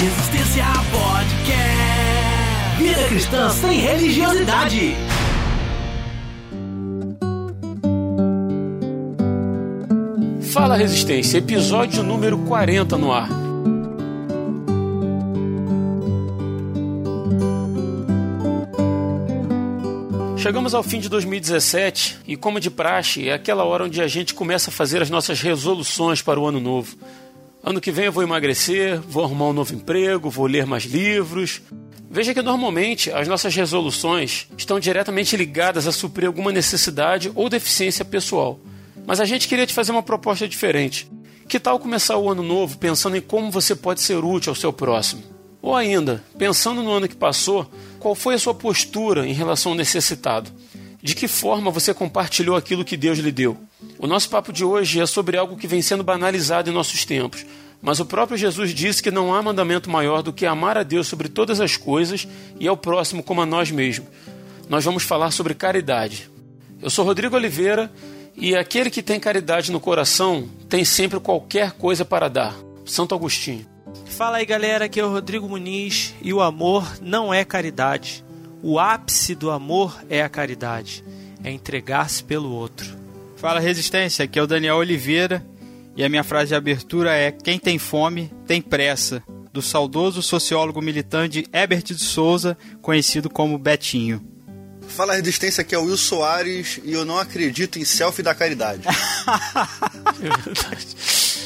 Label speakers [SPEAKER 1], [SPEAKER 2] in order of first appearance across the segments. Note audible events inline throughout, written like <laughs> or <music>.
[SPEAKER 1] Resistência Podcast. Vida cristã sem religiosidade.
[SPEAKER 2] Fala Resistência, episódio número 40 no ar. Chegamos ao fim de 2017 e, como de praxe, é aquela hora onde a gente começa a fazer as nossas resoluções para o ano novo. Ano que vem eu vou emagrecer, vou arrumar um novo emprego, vou ler mais livros. Veja que normalmente as nossas resoluções estão diretamente ligadas a suprir alguma necessidade ou deficiência pessoal. Mas a gente queria te fazer uma proposta diferente. Que tal começar o ano novo pensando em como você pode ser útil ao seu próximo? Ou ainda, pensando no ano que passou, qual foi a sua postura em relação ao necessitado? De que forma você compartilhou aquilo que Deus lhe deu? O nosso papo de hoje é sobre algo que vem sendo banalizado em nossos tempos, mas o próprio Jesus disse que não há mandamento maior do que amar a Deus sobre todas as coisas e ao próximo como a nós mesmos. Nós vamos falar sobre caridade. Eu sou Rodrigo Oliveira e aquele que tem caridade no coração tem sempre qualquer coisa para dar. Santo Agostinho.
[SPEAKER 3] Fala aí galera, aqui é o Rodrigo Muniz e o amor não é caridade. O ápice do amor é a caridade, é entregar-se pelo outro.
[SPEAKER 4] Fala Resistência, aqui é o Daniel Oliveira e a minha frase de abertura é: Quem tem fome tem pressa, do saudoso sociólogo militante Herbert de Souza, conhecido como Betinho.
[SPEAKER 5] Fala Resistência, aqui é o Will Soares e eu não acredito em selfie da caridade. <laughs>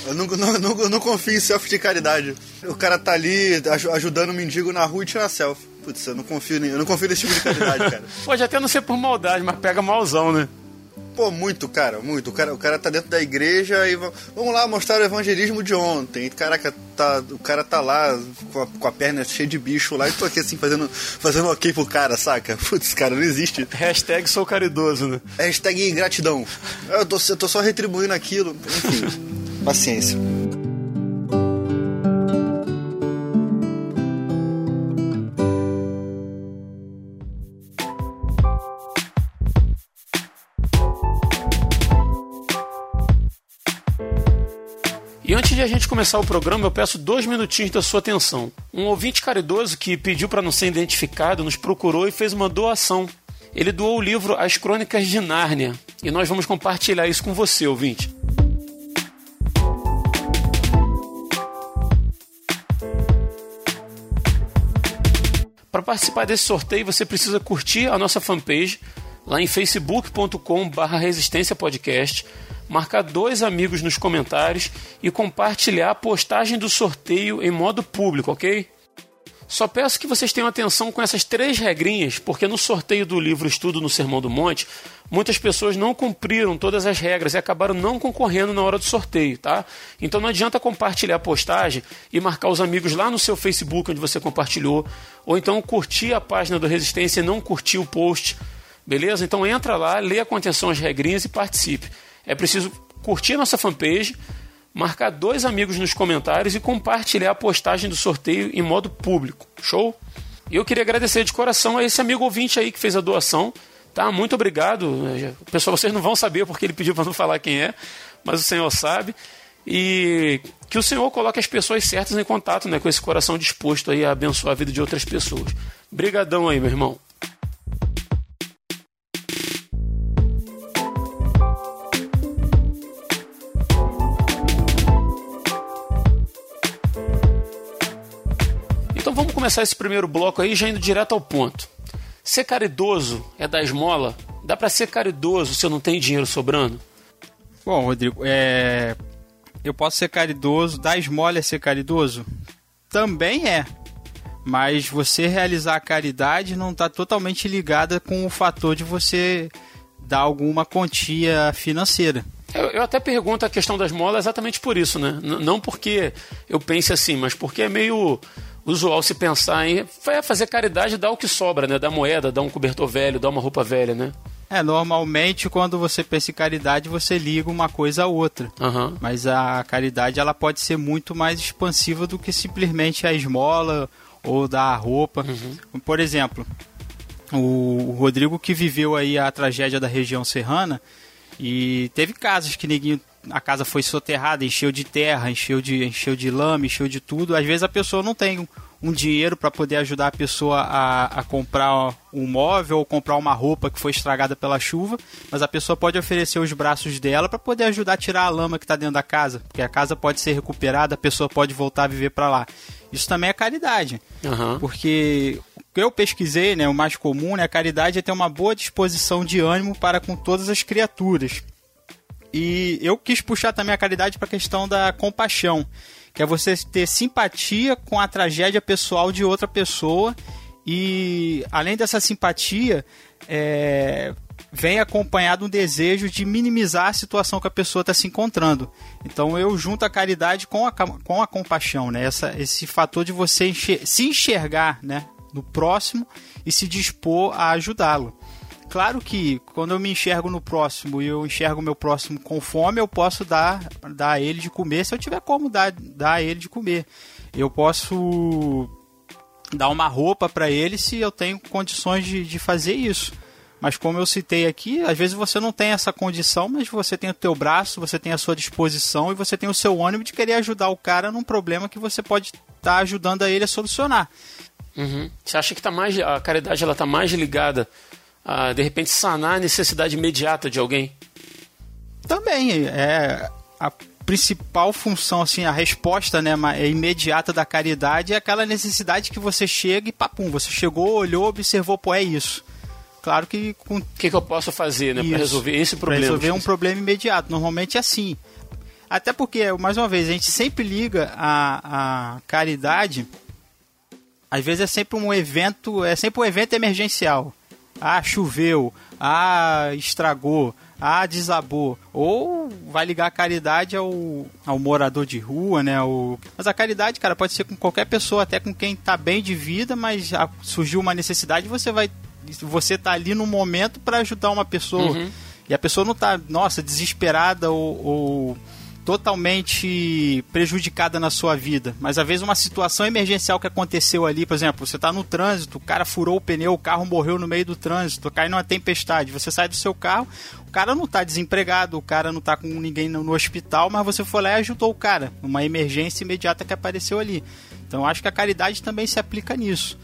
[SPEAKER 5] eu, não, não, não, não confio em selfie de caridade. O cara tá ali ajudando o mendigo na rua e tira selfie. Putz, eu não confio, eu não confio nesse tipo de caridade, <laughs> cara.
[SPEAKER 2] Pode até não ser por maldade, mas pega malzão, né?
[SPEAKER 5] Pô, muito, cara, muito. O cara, o cara tá dentro da igreja e vamos lá mostrar o evangelismo de ontem. Caraca, tá, o cara tá lá com a, com a perna cheia de bicho lá e tô aqui assim fazendo, fazendo ok pro cara, saca? <laughs> Putz, cara, não existe.
[SPEAKER 2] Hashtag sou caridoso, né?
[SPEAKER 5] Hashtag gratidão. Eu tô, eu tô só retribuindo aquilo. Enfim, <laughs> paciência.
[SPEAKER 2] Começar o programa, eu peço dois minutinhos da sua atenção. Um ouvinte caridoso que pediu para não ser identificado nos procurou e fez uma doação. Ele doou o livro As Crônicas de Nárnia e nós vamos compartilhar isso com você, ouvinte. Para participar desse sorteio, você precisa curtir a nossa fanpage lá em facebook.com/resistência podcast marcar dois amigos nos comentários e compartilhar a postagem do sorteio em modo público, ok? Só peço que vocês tenham atenção com essas três regrinhas, porque no sorteio do livro Estudo no Sermão do Monte, muitas pessoas não cumpriram todas as regras e acabaram não concorrendo na hora do sorteio, tá? Então não adianta compartilhar a postagem e marcar os amigos lá no seu Facebook onde você compartilhou, ou então curtir a página do Resistência e não curtir o post, beleza? Então entra lá, lê com atenção as regrinhas e participe é preciso curtir nossa fanpage, marcar dois amigos nos comentários e compartilhar a postagem do sorteio em modo público. Show? E eu queria agradecer de coração a esse amigo ouvinte aí que fez a doação. Tá? Muito obrigado. Pessoal, vocês não vão saber porque ele pediu para não falar quem é, mas o Senhor sabe. E que o Senhor coloque as pessoas certas em contato né, com esse coração disposto aí a abençoar a vida de outras pessoas. Brigadão aí, meu irmão. Começar esse primeiro bloco aí já indo direto ao ponto. Ser caridoso é dar esmola? Dá para ser caridoso se eu não tenho dinheiro sobrando?
[SPEAKER 4] Bom, Rodrigo, é... eu posso ser caridoso, dar esmola é ser caridoso? Também é. Mas você realizar a caridade não está totalmente ligada com o fator de você dar alguma quantia financeira.
[SPEAKER 2] Eu, eu, até pergunto a questão das molas exatamente por isso, né? N não porque eu pense assim, mas porque é meio usual se pensar em fazer caridade, dar o que sobra, né? Dar moeda, dar um cobertor velho, dar uma roupa velha, né?
[SPEAKER 4] É, normalmente quando você pensa em caridade, você liga uma coisa a outra.
[SPEAKER 2] Uhum.
[SPEAKER 4] Mas a caridade ela pode ser muito mais expansiva do que simplesmente a esmola ou dar roupa. Uhum. Por exemplo, o Rodrigo que viveu aí a tragédia da região serrana e teve casos que ninguém a casa foi soterrada, encheu de terra, encheu de, encheu de lama, encheu de tudo. Às vezes a pessoa não tem um dinheiro para poder ajudar a pessoa a, a comprar um móvel ou comprar uma roupa que foi estragada pela chuva, mas a pessoa pode oferecer os braços dela para poder ajudar a tirar a lama que está dentro da casa, porque a casa pode ser recuperada, a pessoa pode voltar a viver para lá. Isso também é caridade,
[SPEAKER 2] Aham.
[SPEAKER 4] porque o que eu pesquisei, né, o mais comum, né, a caridade é ter uma boa disposição de ânimo para com todas as criaturas. E eu quis puxar também a caridade para a questão da compaixão, que é você ter simpatia com a tragédia pessoal de outra pessoa e além dessa simpatia é, vem acompanhado um desejo de minimizar a situação que a pessoa está se encontrando. Então eu junto a caridade com a, com a compaixão, né? Essa, esse fator de você enxer se enxergar né, no próximo e se dispor a ajudá-lo. Claro que quando eu me enxergo no próximo e eu enxergo meu próximo com fome, eu posso dar, dar a ele de comer se eu tiver como dar, dar a ele de comer. Eu posso dar uma roupa para ele se eu tenho condições de, de fazer isso. Mas como eu citei aqui, às vezes você não tem essa condição, mas você tem o teu braço, você tem a sua disposição e você tem o seu ânimo de querer ajudar o cara num problema que você pode estar tá ajudando a ele a solucionar.
[SPEAKER 2] Uhum. Você acha que tá mais, a caridade ela está mais ligada a, de repente, sanar a necessidade imediata de alguém?
[SPEAKER 4] Também, é a principal função, assim, a resposta né, imediata da caridade é aquela necessidade que você chega e papum, você chegou, olhou, observou, pô, é isso. Claro que com...
[SPEAKER 2] O que, que eu posso fazer, né, para resolver esse problema?
[SPEAKER 4] Para resolver um problema imediato. Normalmente é assim. Até porque, mais uma vez, a gente sempre liga a, a caridade. Às vezes é sempre um evento, é sempre um evento emergencial. Ah, choveu. Ah, estragou. Ah, desabou. Ou vai ligar a caridade ao, ao morador de rua, né? O... Mas a caridade, cara, pode ser com qualquer pessoa, até com quem tá bem de vida, mas surgiu uma necessidade, você vai você tá ali no momento para ajudar uma pessoa.
[SPEAKER 2] Uhum.
[SPEAKER 4] E a pessoa não tá, nossa, desesperada ou, ou, totalmente prejudicada na sua vida. Mas às vezes uma situação emergencial que aconteceu ali, por exemplo, você tá no trânsito, o cara furou o pneu, o carro morreu no meio do trânsito, cai numa tempestade, você sai do seu carro, o cara não tá desempregado, o cara não tá com ninguém no, hospital, mas você foi lá e ajudou o cara, uma emergência imediata que apareceu ali. Então acho que a caridade também se aplica nisso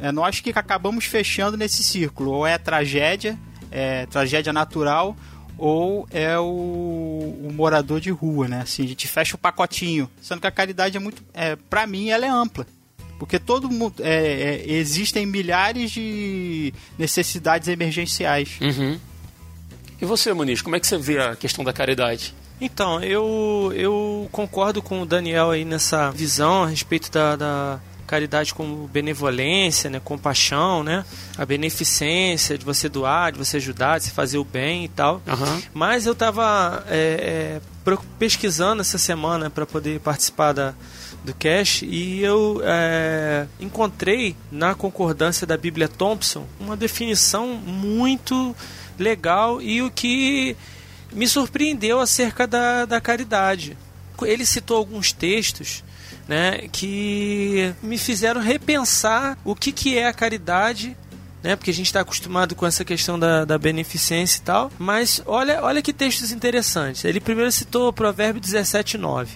[SPEAKER 4] é nós que acabamos fechando nesse círculo. Ou é tragédia, é tragédia natural, ou é o, o, morador de rua, né? Assim, a gente fecha o pacotinho. Sendo que a caridade é muito. É, para mim, ela é ampla. Porque todo mundo. É, é, existem milhares de necessidades emergenciais.
[SPEAKER 2] Uhum. E você, Muniz, como é que você vê a questão da caridade?
[SPEAKER 3] Então, eu, eu concordo com o Daniel aí nessa visão a respeito da, da caridade como benevolência, né, compaixão, né, a beneficência de você doar, de você ajudar, de você fazer o bem e tal.
[SPEAKER 2] Uhum.
[SPEAKER 3] Mas eu estava é, é, pesquisando essa semana para poder participar da, do cash e eu é, encontrei na concordância da Bíblia Thompson uma definição muito legal e o que me surpreendeu acerca da, da caridade. Ele citou alguns textos né, que me fizeram repensar o que, que é a caridade né? Porque a gente está acostumado com essa questão da, da beneficência e tal. Mas olha, olha que textos interessantes. Ele primeiro citou o Provérbio 17,9.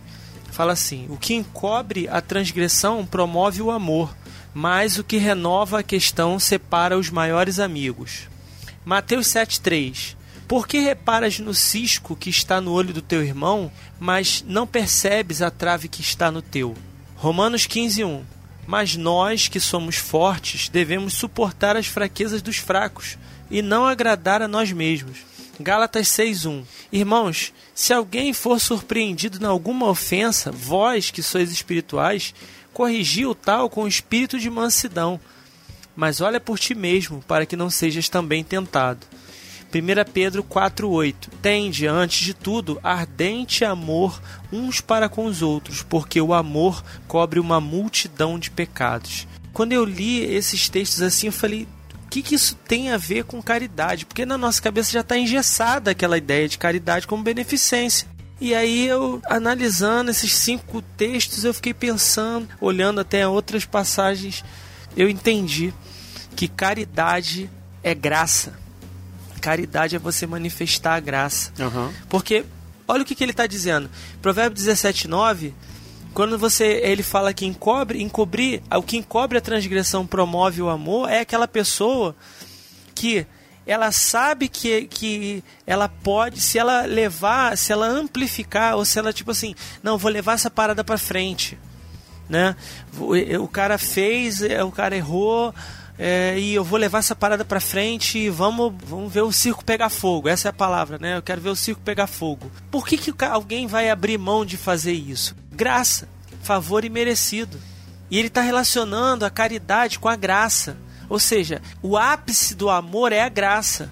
[SPEAKER 3] Fala assim: O que encobre a transgressão promove o amor, mas o que renova a questão separa os maiores amigos. Mateus 7,3. Por que reparas no cisco que está no olho do teu irmão, mas não percebes a trave que está no teu? Romanos 15:1 Mas nós que somos fortes devemos suportar as fraquezas dos fracos e não agradar a nós mesmos. Gálatas 6:1 Irmãos, se alguém for surpreendido em alguma ofensa, vós que sois espirituais, corrigi o tal com espírito de mansidão. Mas olha por ti mesmo, para que não sejas também tentado. 1 Pedro 4,8 Tende, antes de tudo, ardente amor uns para com os outros, porque o amor cobre uma multidão de pecados. Quando eu li esses textos assim, eu falei: o que, que isso tem a ver com caridade? Porque na nossa cabeça já está engessada aquela ideia de caridade como beneficência. E aí eu, analisando esses cinco textos, eu fiquei pensando, olhando até outras passagens, eu entendi que caridade é graça Caridade é você manifestar a graça.
[SPEAKER 2] Uhum.
[SPEAKER 3] Porque olha o que, que ele está dizendo. Provérbio 17, 9 quando você ele fala que encobre, encobrir, o que encobre a transgressão promove o amor é aquela pessoa que ela sabe que, que ela pode, se ela levar, se ela amplificar, ou se ela, tipo assim, não, vou levar essa parada para frente, né? O, o cara fez, o cara errou, é, e eu vou levar essa parada para frente e vamos, vamos ver o circo pegar fogo. Essa é a palavra, né? Eu quero ver o circo pegar fogo. Por que, que alguém vai abrir mão de fazer isso? graça, favor imerecido. E ele está relacionando a caridade com a graça. Ou seja, o ápice do amor é a graça.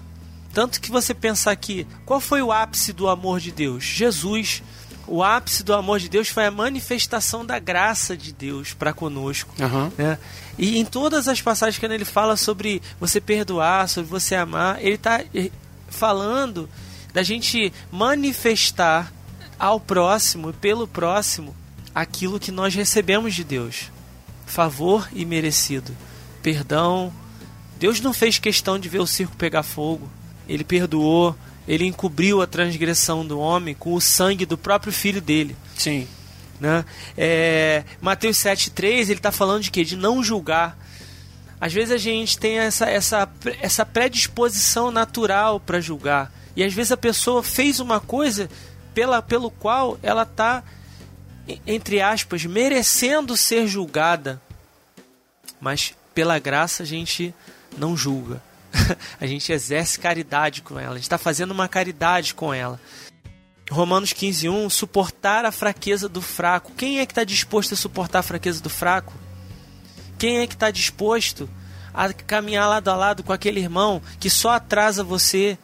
[SPEAKER 3] Tanto que você pensar aqui, qual foi o ápice do amor de Deus? Jesus. O ápice do amor de Deus foi a manifestação da graça de Deus para conosco.
[SPEAKER 2] Uhum.
[SPEAKER 3] Né? E em todas as passagens que ele fala sobre você perdoar, sobre você amar, ele está eh, falando da gente manifestar ao próximo, pelo próximo, aquilo que nós recebemos de Deus: favor e merecido, perdão. Deus não fez questão de ver o circo pegar fogo, ele perdoou, ele encobriu a transgressão do homem com o sangue do próprio filho dele.
[SPEAKER 2] Sim.
[SPEAKER 3] Né? É, Mateus 7,3 ele está falando de quê? De não julgar. Às vezes a gente tem essa, essa, essa predisposição natural para julgar. E às vezes a pessoa fez uma coisa pela, pelo qual ela está, entre aspas, merecendo ser julgada. Mas pela graça a gente não julga. <laughs> a gente exerce caridade com ela. A gente está fazendo uma caridade com ela. Romanos 15:1 suportar a fraqueza do fraco. Quem é que está disposto a suportar a fraqueza do fraco? Quem é que está disposto a caminhar lado a lado com aquele irmão que só atrasa você,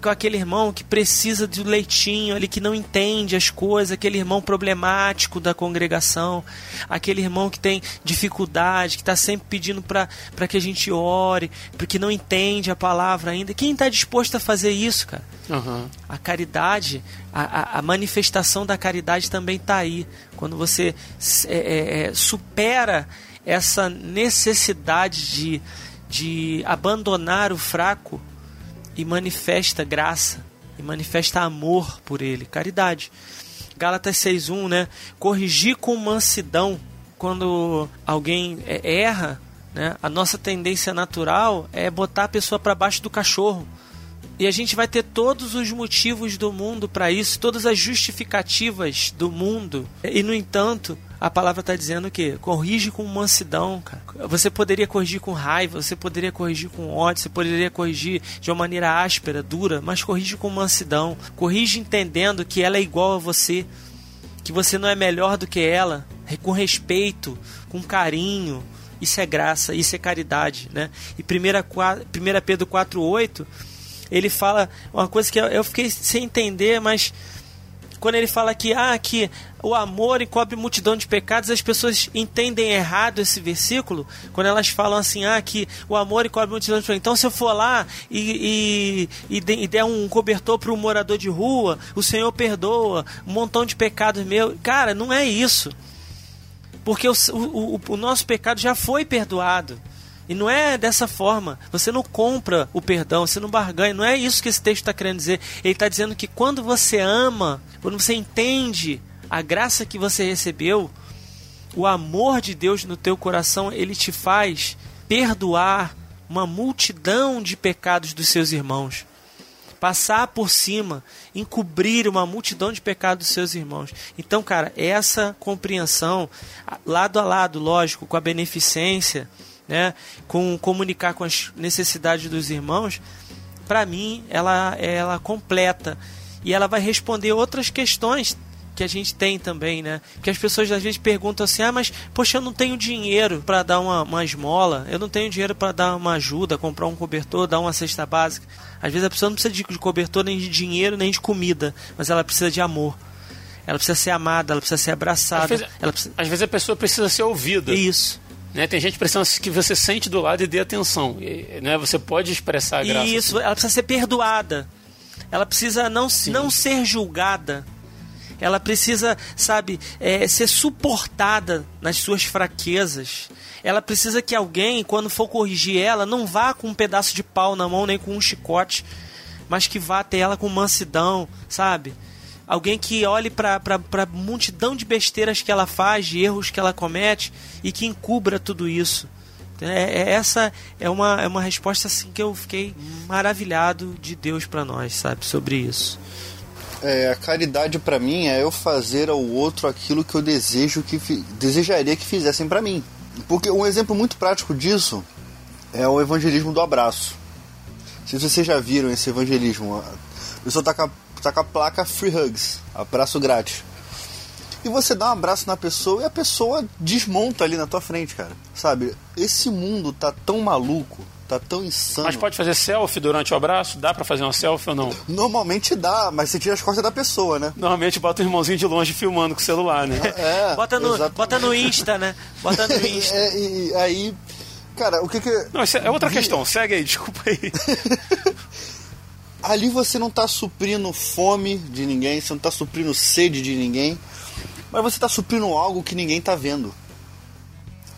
[SPEAKER 3] com, aquele irmão que precisa do leitinho ali, que não entende as coisas, aquele irmão problemático da congregação, aquele irmão que tem dificuldade, que está sempre pedindo para que a gente ore, porque não entende a palavra ainda. Quem está disposto a fazer isso, cara?
[SPEAKER 2] Uhum.
[SPEAKER 3] A caridade, a, a, a, manifestação da caridade também está aí. Quando você é, é, é, supera essa necessidade de, de abandonar o fraco e manifesta graça e manifesta amor por ele, caridade. Gálatas 6:1, né? Corrigir com mansidão quando alguém é, erra, né? A nossa tendência natural é botar a pessoa para baixo do cachorro. E a gente vai ter todos os motivos do mundo para isso, todas as justificativas do mundo. E no entanto, a palavra está dizendo que corrige com mansidão, cara. Você poderia corrigir com raiva, você poderia corrigir com ódio, você poderia corrigir de uma maneira áspera, dura, mas corrige com mansidão. Corrige entendendo que ela é igual a você, que você não é melhor do que ela, com respeito, com carinho. Isso é graça, isso é caridade, né? E 1 Pedro 4:8, ele fala uma coisa que eu fiquei sem entender, mas quando ele fala que, ah, que o amor encobre multidão de pecados, as pessoas entendem errado esse versículo, quando elas falam assim, ah, que o amor encobre multidão de pecados. Então, se eu for lá e, e, e der um cobertor para um morador de rua, o Senhor perdoa um montão de pecados meus. Cara, não é isso. Porque o, o, o nosso pecado já foi perdoado. E não é dessa forma. Você não compra o perdão, você não barganha. Não é isso que esse texto está querendo dizer. Ele está dizendo que quando você ama, quando você entende a graça que você recebeu, o amor de Deus no teu coração, ele te faz perdoar uma multidão de pecados dos seus irmãos. Passar por cima, encobrir uma multidão de pecados dos seus irmãos. Então, cara, essa compreensão, lado a lado, lógico, com a beneficência, né, com comunicar com as necessidades dos irmãos, para mim ela ela completa e ela vai responder outras questões que a gente tem também, né? Que as pessoas às vezes perguntam assim: ah, mas poxa, eu não tenho dinheiro para dar uma, uma esmola, eu não tenho dinheiro para dar uma ajuda, comprar um cobertor, dar uma cesta básica. Às vezes a pessoa não precisa de, cobertor, nem de dinheiro, nem de comida, mas ela precisa de amor. Ela precisa ser amada, ela precisa ser abraçada. Às
[SPEAKER 2] vezes,
[SPEAKER 3] precisa...
[SPEAKER 2] às vezes a pessoa precisa ser ouvida.
[SPEAKER 3] Isso.
[SPEAKER 2] Né? Tem gente precisando que você sente do lado e dê atenção. E, né? Você pode expressar a graça.
[SPEAKER 3] Isso, ela precisa ser perdoada. Ela precisa não, não ser julgada. Ela precisa, sabe, é, ser suportada nas suas fraquezas. Ela precisa que alguém, quando for corrigir ela, não vá com um pedaço de pau na mão nem com um chicote mas que vá até ela com mansidão, sabe? Alguém que olhe para a multidão de besteiras que ela faz, de erros que ela comete e que encubra tudo isso. É, é, essa é uma, é uma resposta assim que eu fiquei maravilhado de Deus para nós, sabe, sobre isso.
[SPEAKER 5] É, a caridade para mim é eu fazer ao outro aquilo que eu desejo que desejaria que fizessem para mim. Porque um exemplo muito prático disso é o evangelismo do abraço. Se vocês já viram esse evangelismo, a pessoa tá com a, tá com a placa Free Hugs, abraço grátis. E você dá um abraço na pessoa e a pessoa desmonta ali na tua frente, cara. Sabe? Esse mundo tá tão maluco, tá tão insano.
[SPEAKER 2] Mas pode fazer selfie durante o abraço? Dá para fazer uma selfie ou não?
[SPEAKER 5] Normalmente dá, mas você tira as costas da pessoa, né?
[SPEAKER 2] Normalmente bota o irmãozinho de longe filmando com o celular, né? <laughs>
[SPEAKER 3] É, bota, no, bota no Insta, né? Bota no <laughs> Insta.
[SPEAKER 5] é, e aí, cara, o que que...
[SPEAKER 2] Não, isso é outra questão, segue aí, desculpa aí. <laughs>
[SPEAKER 5] Ali você não tá suprindo fome de ninguém, você não tá suprindo sede de ninguém mas você está suprindo algo que ninguém está vendo.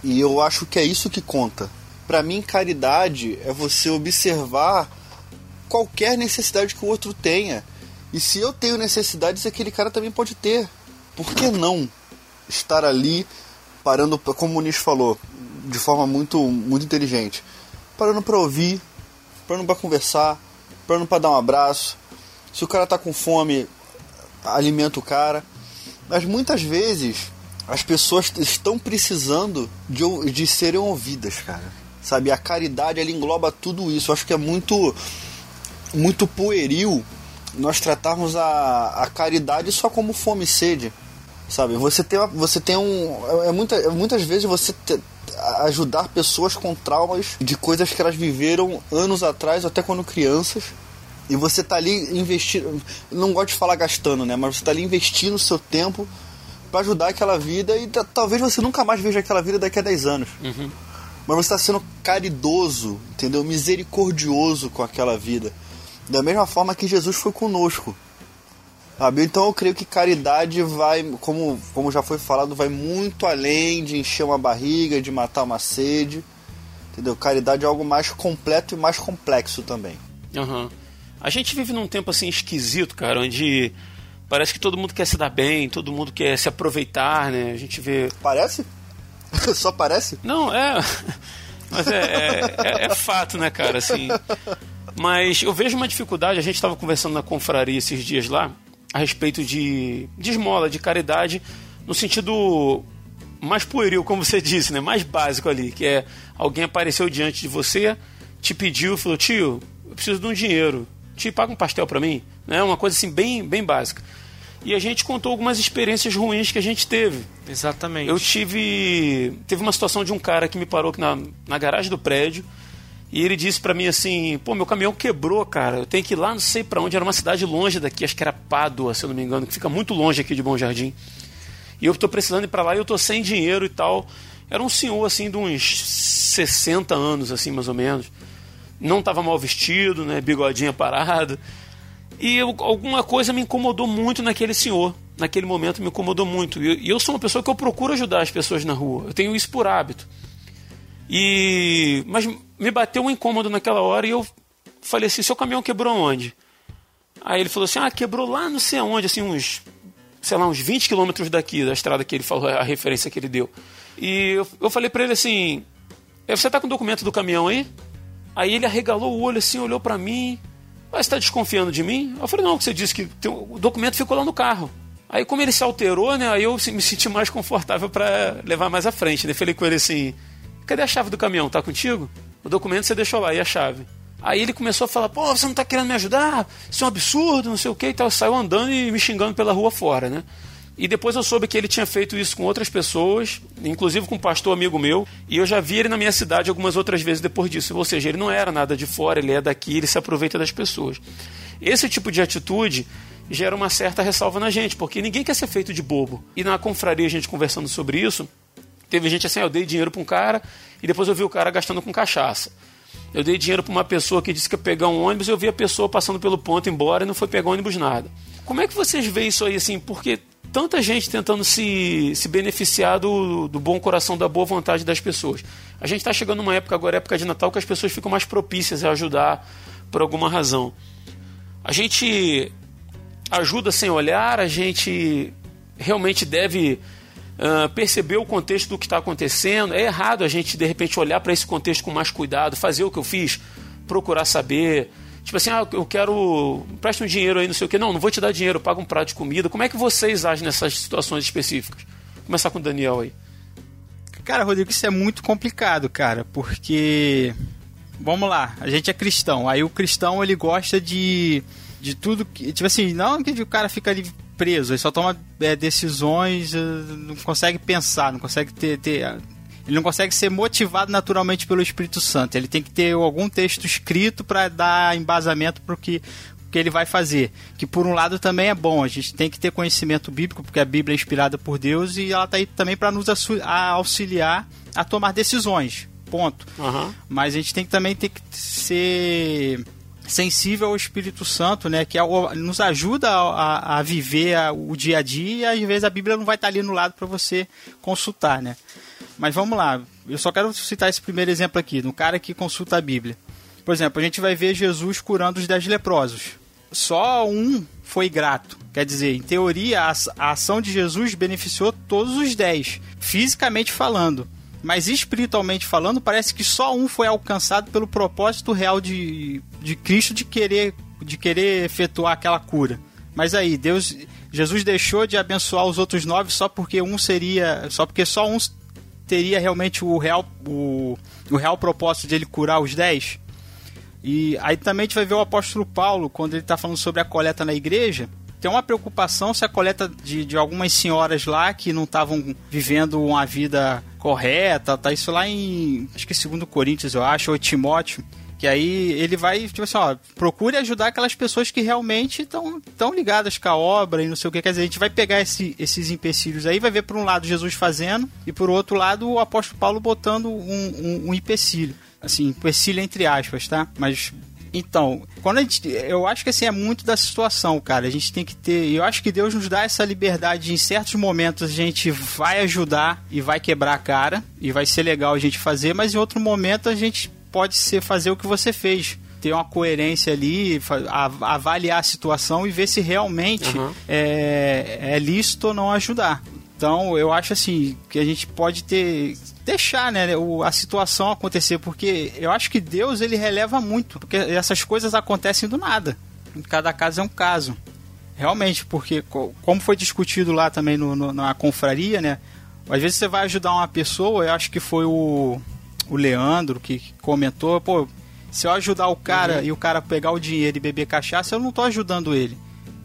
[SPEAKER 5] E eu acho que é isso que conta. Para mim, caridade é você observar qualquer necessidade que o outro tenha. E se eu tenho necessidades, aquele cara também pode ter. Por que não estar ali parando, como o Muniz falou, de forma muito, muito inteligente, parando para ouvir, parando para conversar, parando para dar um abraço. Se o cara tá com fome, alimenta o cara. Mas muitas vezes as pessoas estão precisando de, de serem ouvidas, cara. Sabe? A caridade ela engloba tudo isso. Eu acho que é muito, muito pueril nós tratarmos a, a caridade só como fome e sede. Sabe? Você tem, você tem um. É, muita, é muitas vezes você te, ajudar pessoas com traumas de coisas que elas viveram anos atrás, até quando crianças e você tá ali investindo, não gosto de falar gastando, né? Mas você tá ali investindo o seu tempo para ajudar aquela vida e talvez você nunca mais veja aquela vida daqui a 10 anos.
[SPEAKER 2] Uhum.
[SPEAKER 5] Mas você está sendo caridoso, entendeu? Misericordioso com aquela vida. Da mesma forma que Jesus foi conosco. Sabe? Então eu creio que caridade vai, como, como já foi falado, vai muito além de encher uma barriga, de matar uma sede. Entendeu? Caridade é algo mais completo e mais complexo também.
[SPEAKER 2] Uhum. A gente vive num tempo assim esquisito, cara, onde parece que todo mundo quer se dar bem, todo mundo quer se aproveitar, né? A gente vê.
[SPEAKER 5] Parece? <laughs> Só parece?
[SPEAKER 2] Não, é. <laughs> Mas é, é, é, é fato, né, cara? Assim. Mas eu vejo uma dificuldade, a gente estava conversando na confraria esses dias lá, a respeito de, de esmola, de caridade, no sentido mais pueril, como você disse, né? Mais básico ali, que é alguém apareceu diante de você, te pediu, falou, tio, eu preciso de um dinheiro te paga um pastel para mim, né? Uma coisa assim bem, bem básica. E a gente contou algumas experiências ruins que a gente teve.
[SPEAKER 3] Exatamente.
[SPEAKER 2] Eu tive teve uma situação de um cara que me parou na, na garagem do prédio e ele disse para mim assim: "Pô, meu caminhão quebrou, cara. Eu tenho que ir lá, não sei para onde, era uma cidade longe daqui, acho que era Pádua, se eu não me engano, que fica muito longe aqui de Bom Jardim. E eu tô precisando ir para lá e eu tô sem dinheiro e tal. Era um senhor assim de uns 60 anos assim, mais ou menos não estava mal vestido, né, bigodinha parado. E eu, alguma coisa me incomodou muito naquele senhor. Naquele momento me incomodou muito. E eu, eu sou uma pessoa que eu procuro ajudar as pessoas na rua. Eu tenho isso por hábito. E mas me bateu um incômodo naquela hora e eu falei assim: "Seu caminhão quebrou onde?" Aí ele falou assim: "Ah, quebrou lá não sei aonde, assim uns, sei lá, uns 20 quilômetros daqui da estrada que ele falou, a referência que ele deu." E eu, eu falei para ele assim: é, "Você tá com o documento do caminhão aí?" Aí ele arregalou o olho assim, olhou para mim. Ah, você está desconfiando de mim? Eu falei, não, que você disse que o documento ficou lá no carro. Aí como ele se alterou, né? Aí eu me senti mais confortável para levar mais à frente. Né? Falei com ele assim, cadê a chave do caminhão? Tá contigo? O documento você deixou lá, e a chave? Aí ele começou a falar, pô, você não tá querendo me ajudar? Isso é um absurdo, não sei o que e tal. Saiu andando e me xingando pela rua fora, né? E depois eu soube que ele tinha feito isso com outras pessoas, inclusive com um pastor amigo meu, e eu já vi ele na minha cidade algumas outras vezes depois disso. Ou seja, ele não era nada de fora, ele é daqui, ele se aproveita das pessoas. Esse tipo de atitude gera uma certa ressalva na gente, porque ninguém quer ser feito de bobo. E na confraria, a gente conversando sobre isso, teve gente assim: ah, eu dei dinheiro para um cara e depois eu vi o cara gastando com cachaça. Eu dei dinheiro para uma pessoa que disse que ia pegar um ônibus e eu vi a pessoa passando pelo ponto embora e não foi pegar ônibus nada. Como é que vocês veem isso aí assim? Porque tanta gente tentando se, se beneficiar do, do bom coração, da boa vontade das pessoas. A gente está chegando numa época agora, época de Natal, que as pessoas ficam mais propícias a ajudar por alguma razão. A gente ajuda sem olhar, a gente realmente deve uh, perceber o contexto do que está acontecendo. É errado a gente, de repente, olhar para esse contexto com mais cuidado, fazer o que eu fiz, procurar saber. Tipo assim, ah, eu quero. Preste um dinheiro aí, não sei o quê. Não, não vou te dar dinheiro, paga um prato de comida. Como é que vocês agem nessas situações específicas? Vou começar com o Daniel aí.
[SPEAKER 4] Cara, Rodrigo, isso é muito complicado, cara, porque. Vamos lá, a gente é cristão. Aí o cristão ele gosta de de tudo que. Tipo assim, não que o cara fica ali preso, ele só toma é, decisões, eh, não consegue pensar, não consegue ter, ter. Ele não consegue ser motivado naturalmente pelo Espírito Santo. Ele tem que ter algum texto escrito para dar embasamento para o que, que ele vai fazer. Que por um lado também é bom, a gente tem que ter conhecimento bíblico, porque a Bíblia é inspirada por Deus e ela está aí também para nos auxiliar a tomar decisões. Ponto. Uhum. Mas a gente tem que também ter que ser sensível ao Espírito Santo, né? Que é nos ajuda a, a viver a, o dia a dia e às vezes a Bíblia não vai estar ali no lado para você consultar, né? Mas vamos lá, eu só quero citar esse primeiro exemplo aqui, no cara que consulta a Bíblia. Por exemplo, a gente vai ver Jesus curando os dez leprosos. Só um foi grato. Quer dizer, em teoria, a, ação de Jesus beneficiou todos os dez, fisicamente falando mas espiritualmente falando, parece que só um foi alcançado pelo propósito real de, de Cristo de querer, de querer efetuar aquela cura. Mas aí, Deus, Jesus deixou de abençoar os outros nove só porque um seria, só porque só um teria realmente o real, o, o real propósito de ele curar os dez. E aí também a gente vai ver o apóstolo Paulo, quando ele está falando sobre a coleta na igreja, tem uma preocupação se a coleta de, de algumas senhoras lá que não estavam vivendo uma vida correta, tá isso lá em, acho que é segundo Coríntios, eu acho, ou Timóteo, que aí ele vai, tipo assim, ó, procure ajudar aquelas pessoas que realmente estão tão ligadas com a obra e não sei o que. Quer dizer, a gente vai pegar esse, esses empecilhos aí, vai ver por um lado Jesus fazendo e por outro lado o apóstolo Paulo botando um, um, um empecilho. Assim, empecilho entre aspas, tá? Mas então, quando a gente, eu acho que assim é muito da situação, cara. A gente tem que ter, eu acho que Deus nos dá essa liberdade em certos momentos a gente vai ajudar e vai quebrar a cara e vai ser legal a gente fazer, mas em outro momento a gente pode ser fazer o que você fez ter uma coerência ali, avaliar a situação e ver se realmente uhum. é, é lícito ou não ajudar. Então, eu acho assim que a gente pode ter deixar, né, a situação acontecer, porque eu acho que Deus ele releva muito, porque essas coisas acontecem do nada. Cada caso é um caso. Realmente, porque como foi discutido lá também no, no, na confraria, né? Às vezes você vai ajudar uma pessoa, eu acho que foi o, o Leandro que comentou, pô, se eu ajudar o cara uhum. e o cara pegar o dinheiro e beber cachaça, eu não tô ajudando ele.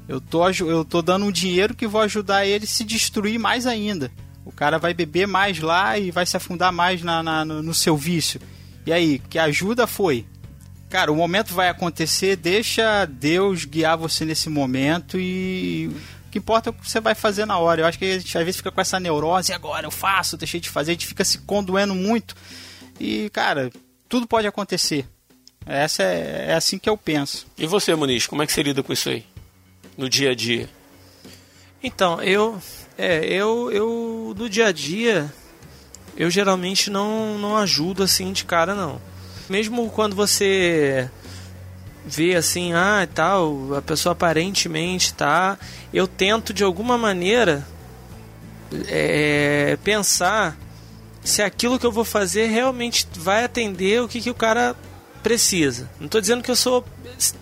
[SPEAKER 4] Eu tô, eu tô dando um dinheiro que vou ajudar ele se destruir mais ainda. O cara vai beber mais lá e vai se afundar mais na, na no, no seu vício. E aí, que ajuda foi? Cara, o momento vai acontecer, deixa Deus guiar você nesse momento e o que importa é o que você vai fazer na hora. Eu acho que a gente às vezes fica com essa neurose, agora eu faço, deixei de fazer, a gente fica se condoendo muito. E, cara, tudo pode acontecer. Essa é, é assim que eu penso.
[SPEAKER 2] E você, Muniz, como é que você lida com isso aí? No dia a dia?
[SPEAKER 3] Então, eu é, eu, eu no dia a dia, eu geralmente não, não ajudo assim de cara, não. Mesmo quando você vê assim, ah, tal, a pessoa aparentemente tá, eu tento de alguma maneira é, pensar se aquilo que eu vou fazer realmente vai atender o que, que o cara precisa. Não estou dizendo que eu sou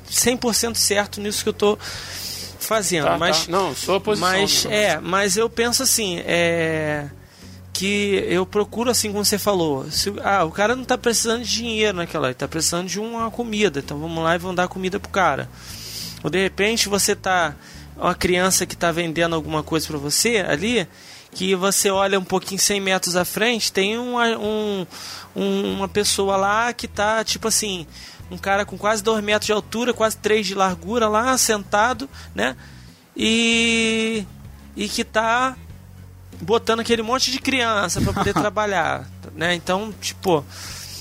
[SPEAKER 3] 100% certo nisso que eu estou fazendo, tá, mas
[SPEAKER 2] tá. não, sua posição.
[SPEAKER 3] Mas é, mas eu penso assim, é que eu procuro assim como você falou, se, ah, o cara não está precisando de dinheiro naquela, ele tá precisando de uma comida, então vamos lá e vamos dar comida pro cara. Ou de repente você tá uma criança que está vendendo alguma coisa para você ali, que você olha um pouquinho 100 metros à frente, tem uma, um, um, uma pessoa lá que tá tipo assim, um cara com quase 2 metros de altura, quase 3 de largura lá, sentado, né? E, e que tá botando aquele monte de criança para poder <laughs> trabalhar, né? Então, tipo,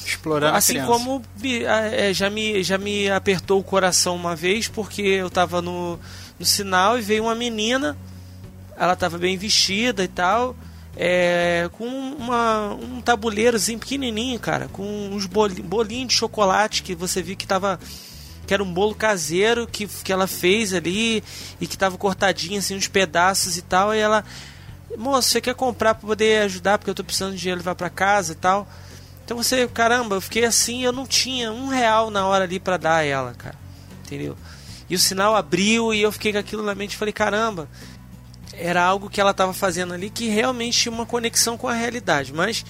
[SPEAKER 4] explorando
[SPEAKER 3] assim como é, já me já me apertou o coração uma vez porque eu tava no, no sinal e veio uma menina, ela tava bem vestida e tal, é, com uma, um tabuleirozinho pequenininho, cara, com uns bolinhos de chocolate que você viu que tava que era um bolo caseiro que, que ela fez ali e que tava cortadinho assim uns pedaços e tal, e ela moço, você quer comprar para poder ajudar porque eu tô precisando de dinheiro levar para casa e tal. Então você, caramba, eu fiquei assim, eu não tinha um real na hora ali para dar a ela, cara. Entendeu? E o sinal abriu e eu fiquei com aquilo na mente e falei, caramba, era algo que ela estava fazendo ali que realmente tinha uma conexão com a realidade. Mas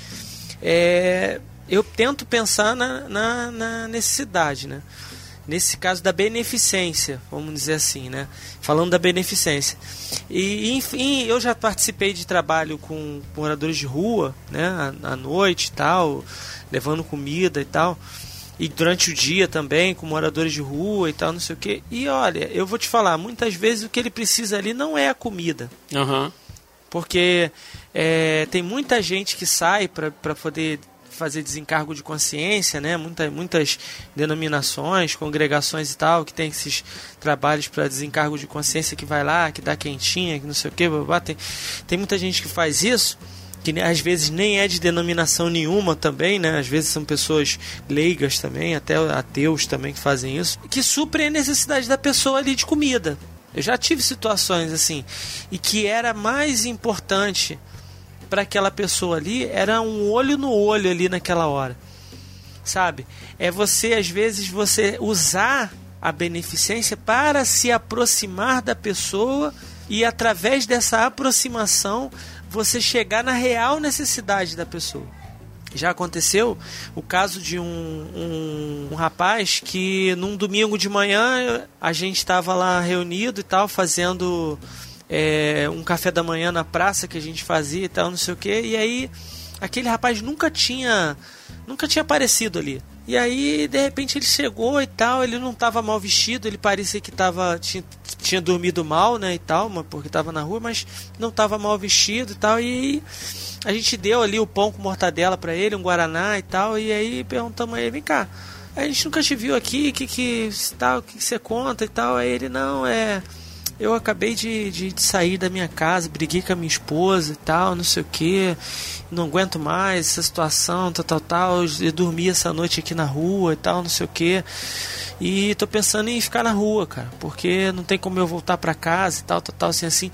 [SPEAKER 3] é, eu tento pensar na, na, na, necessidade, né? Nesse caso da beneficência, vamos dizer assim, né? Falando da beneficência. E, enfim, eu já participei de trabalho com moradores de rua, né? À, noite tal, levando comida e tal e durante o dia também com moradores de rua e tal, não sei o que. E olha, eu vou te falar, muitas vezes o que ele precisa ali não é a comida.
[SPEAKER 2] Uhum.
[SPEAKER 3] Porque é, tem muita gente que sai para poder fazer desencargo de consciência, né? Muita, muitas denominações, congregações e tal, que tem esses trabalhos para desencargo de consciência que vai lá, que dá quentinha, que não sei o que, tem, tem muita gente que faz isso que às vezes nem é de denominação nenhuma também, né? Às vezes são pessoas leigas também, até ateus também que fazem isso, que suprem a necessidade da pessoa ali de comida. Eu já tive situações assim, e que era mais importante para aquela pessoa ali era um olho no olho ali naquela hora. Sabe? É você às vezes você usar a beneficência para se aproximar da pessoa e através dessa aproximação você chegar na real necessidade da pessoa. Já aconteceu o caso de um, um, um rapaz que num domingo de manhã a gente estava lá reunido e tal, fazendo é, um café da manhã na praça que a gente fazia e tal, não sei o que. E aí aquele rapaz nunca tinha nunca tinha aparecido ali. E aí, de repente, ele chegou e tal, ele não estava mal vestido, ele parecia que tava, tinha, tinha dormido mal, né, e tal, porque estava na rua, mas não estava mal vestido e tal, e a gente deu ali o pão com mortadela para ele, um guaraná e tal, e aí perguntamos a ele, vem cá, a gente nunca te viu aqui, que que, tal, que, que você conta e tal, aí ele, não, é eu acabei de, de, de, sair da minha casa, briguei com a minha esposa e tal, não sei o que, não aguento mais essa situação, tal, tal, tal. Eu dormi essa noite aqui na rua e tal, não sei o que. E tô pensando em ficar na rua, cara, porque não tem como eu voltar para casa e tal, tal, tal, assim, assim.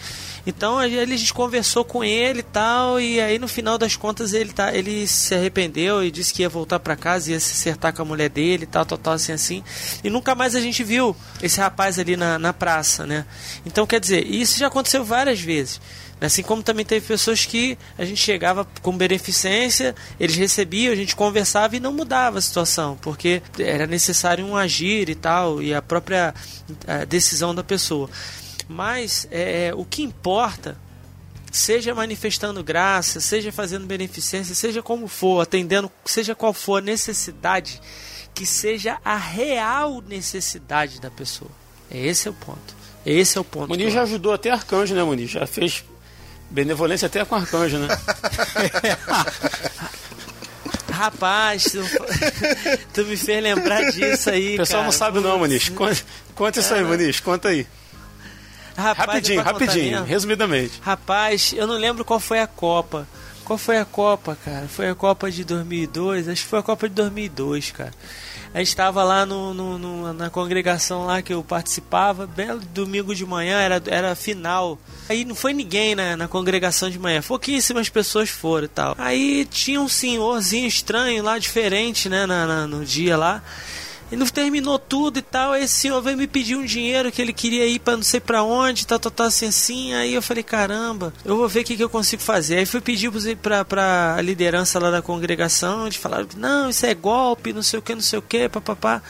[SPEAKER 3] Então aí a gente conversou com ele e tal, e aí no final das contas ele, tá, ele se arrependeu e disse que ia voltar para casa, ia se acertar com a mulher dele e tal, tal, tal, assim, assim. E nunca mais a gente viu esse rapaz ali na, na praça, né? Então quer dizer, isso já aconteceu várias vezes. Assim como também teve pessoas que a gente chegava com beneficência, eles recebiam, a gente conversava e não mudava a situação, porque era necessário um agir e tal, e a própria a decisão da pessoa. Mas é, é, o que importa, seja manifestando graça, seja fazendo beneficência, seja como for, atendendo, seja qual for a necessidade, que seja a real necessidade da pessoa. Esse é o ponto. Esse é o ponto.
[SPEAKER 2] Muniz já ajudou até arcanjo, né, Muniz? Já fez Benevolência até com arcanjo, né? <laughs>
[SPEAKER 3] Rapaz, tu, <laughs> tu, me fez lembrar disso aí.
[SPEAKER 2] O pessoal
[SPEAKER 3] cara.
[SPEAKER 2] não sabe não, Muniz. Conta, conta isso aí, Muniz. Conta aí.
[SPEAKER 3] Rapaz,
[SPEAKER 2] rapidinho, rapidinho, resumidamente.
[SPEAKER 3] Rapaz, eu não lembro qual foi a Copa. Qual foi a Copa, cara? Foi a Copa de 2002? Acho que foi a Copa de 2002, cara a gente estava lá no, no, no, na congregação lá que eu participava, belo domingo de manhã, era, era final. Aí não foi ninguém na, congregação de manhã, pouquíssimas pessoas foram e tal. Aí tinha um senhorzinho estranho lá, diferente, né, na, na no dia lá. E não terminou tudo e tal. Esse senhor veio me pedir um dinheiro que ele queria ir para não sei para onde, tal, tal, assim, assim. Aí eu falei, caramba, eu vou ver o que, que eu consigo fazer. Aí fui pedir pra, pra liderança lá da congregação. Eles falaram, não, isso é golpe, não sei o que, não sei o que, papapá.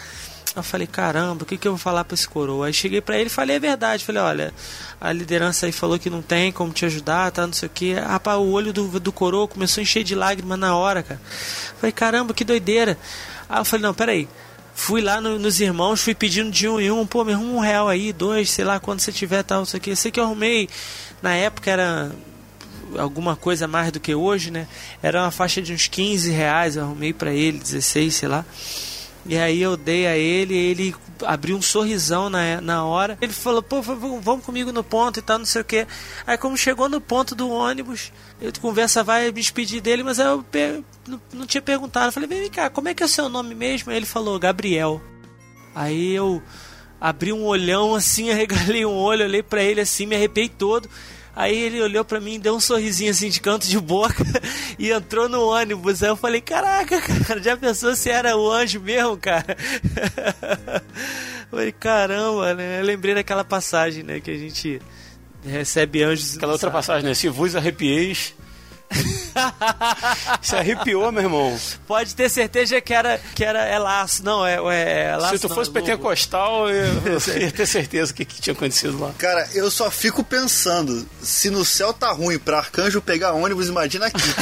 [SPEAKER 3] Eu falei, caramba, o que, que eu vou falar pra esse coroa? Aí cheguei pra ele e falei a verdade. Falei, olha, a liderança aí falou que não tem como te ajudar, tá, não sei o que. Rapaz, o olho do, do coroa começou a encher de lágrimas na hora, cara. Falei, caramba, que doideira. Aí eu falei, não, peraí. Fui lá no, nos irmãos, fui pedindo de um em um, pô, me arruma um real aí, dois, sei lá, quando você tiver tal, isso aqui. Sei que eu arrumei, na época era alguma coisa mais do que hoje, né? Era uma faixa de uns 15 reais, eu arrumei para ele, 16, sei lá. E aí eu dei a ele, ele abriu um sorrisão na, na hora. Ele falou, pô, vamos comigo no ponto e tal, não sei o que. Aí como chegou no ponto do ônibus, eu conversa vai me despedir dele, mas eu não, tinha perguntado. Eu falei, vem cá, como é que é o seu nome mesmo? Aí ele falou, Gabriel. Aí eu abri um olhão assim, <laughs> arregalei um olho, olhei para ele assim, me arrepiei todo. Aí ele olhou para mim, deu um sorrisinho assim de canto de boca <laughs> e entrou no ônibus. Aí eu falei: Caraca, cara, já pensou se era o anjo mesmo, cara? Eu <laughs> falei: Caramba, né? Eu lembrei daquela passagem, né? Que a gente recebe anjos.
[SPEAKER 2] Aquela outra passagem, né? Se vos arrepieis, <laughs> Se arrepiou, meu irmão.
[SPEAKER 3] Pode ter certeza que era, que era é laço. Não, é, é laço.
[SPEAKER 2] Se tu
[SPEAKER 3] não,
[SPEAKER 2] fosse
[SPEAKER 3] é
[SPEAKER 2] pentecostal, eu, <laughs> eu ia ter certeza que, que tinha acontecido lá.
[SPEAKER 5] Cara, eu só fico pensando, se no céu tá ruim pra arcanjo pegar ônibus, imagina aqui. <laughs>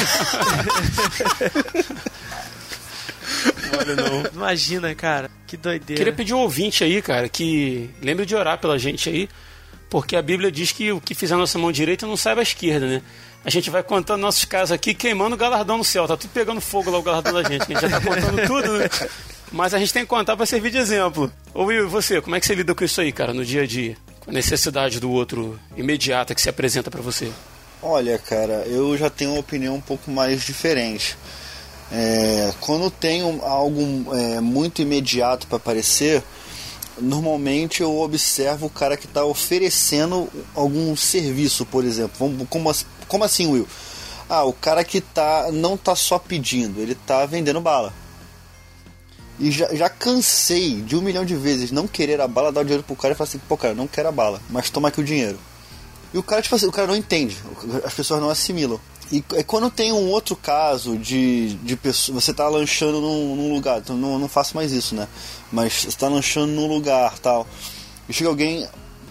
[SPEAKER 2] Olha, não.
[SPEAKER 3] Imagina, cara, que doideira.
[SPEAKER 2] Queria pedir um ouvinte aí, cara, que lembre de orar pela gente aí, porque a Bíblia diz que o que fizer a nossa mão direita não saiba a esquerda, né? A gente vai contando nossos casos aqui, queimando o galardão no céu. Tá tudo pegando fogo lá o galardão da gente. A gente já tá contando <laughs> tudo, né? Mas a gente tem que contar para servir de exemplo. Ô Will, e você, como é que você lida com isso aí, cara, no dia a dia? Com a necessidade do outro imediata que se apresenta para você?
[SPEAKER 5] Olha, cara, eu já tenho uma opinião um pouco mais diferente. É, quando tenho algo é, muito imediato para aparecer, normalmente eu observo o cara que está oferecendo algum serviço, por exemplo. Vamos, como, como assim, Will? Ah, o cara que tá não tá só pedindo, ele tá vendendo bala. E já, já cansei de um milhão de vezes não querer a bala, dar o dinheiro pro cara e falar assim, pô, cara, não quero a bala, mas toma aqui o dinheiro. E o cara, tipo assim, o cara não entende, as pessoas não assimilam. E é quando tem um outro caso de, de pessoa, você tá lanchando num, num lugar, então não, não faço mais isso, né? Mas você tá lanchando num lugar tal. E chega alguém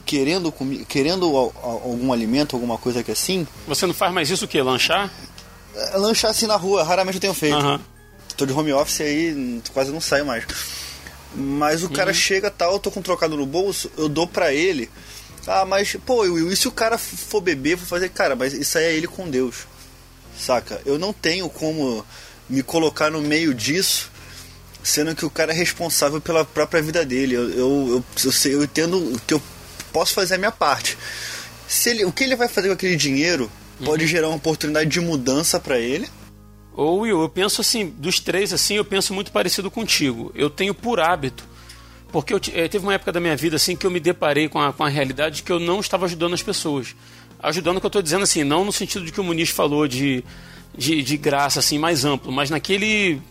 [SPEAKER 5] querendo, querendo algum alimento, alguma coisa que é assim.
[SPEAKER 2] Você não faz mais isso o que? Lanchar?
[SPEAKER 5] É, lanchar assim na rua, raramente eu tenho feito. Uhum. Tô de home office aí, quase não saio mais. Mas o uhum. cara chega tal, eu tô com um trocado no bolso, eu dou pra ele. Ah, mas, pô, Will, e se o cara for beber, vou fazer, cara, mas isso aí é ele com Deus saca? Eu não tenho como me colocar no meio disso, sendo que o cara é responsável pela própria vida dele. Eu, eu, eu, eu, sei, eu entendo que eu posso fazer a minha parte. Se ele, o que ele vai fazer com aquele dinheiro pode uhum. gerar uma oportunidade de mudança para ele.
[SPEAKER 2] Ou eu, eu penso assim, dos três assim, eu penso muito parecido contigo. Eu tenho por hábito porque eu, eh, teve uma época da minha vida assim que eu me deparei com a, com a realidade de que eu não estava ajudando as pessoas ajudando o que eu estou dizendo assim, não no sentido de que o Muniz falou de, de, de, graça, assim, mais amplo, mas naquele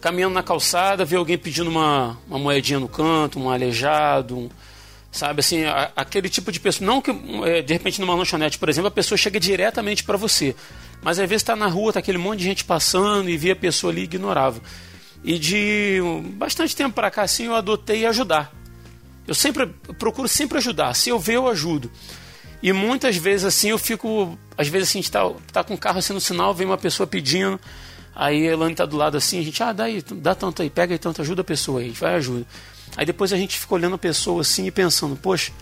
[SPEAKER 2] caminhando na calçada, ver alguém pedindo uma, uma moedinha no canto, um aleijado, um, sabe, assim, a, aquele tipo de pessoa, não que é, de repente numa lanchonete, por exemplo, a pessoa chega diretamente para você, mas às vezes está na rua, tá aquele monte de gente passando e vê a pessoa ali e ignorava. E de bastante tempo para cá, assim, eu adotei ajudar. Eu sempre eu procuro sempre ajudar. Se eu ver, eu ajudo. E muitas vezes assim eu fico. Às vezes assim, a gente tá, tá com o carro assim no sinal, vem uma pessoa pedindo. Aí a Elane tá do lado assim, a gente, ah, dá aí, dá tanto aí, pega aí tanto, ajuda a pessoa aí, vai ajuda. Aí depois a gente fica olhando a pessoa assim e pensando, poxa,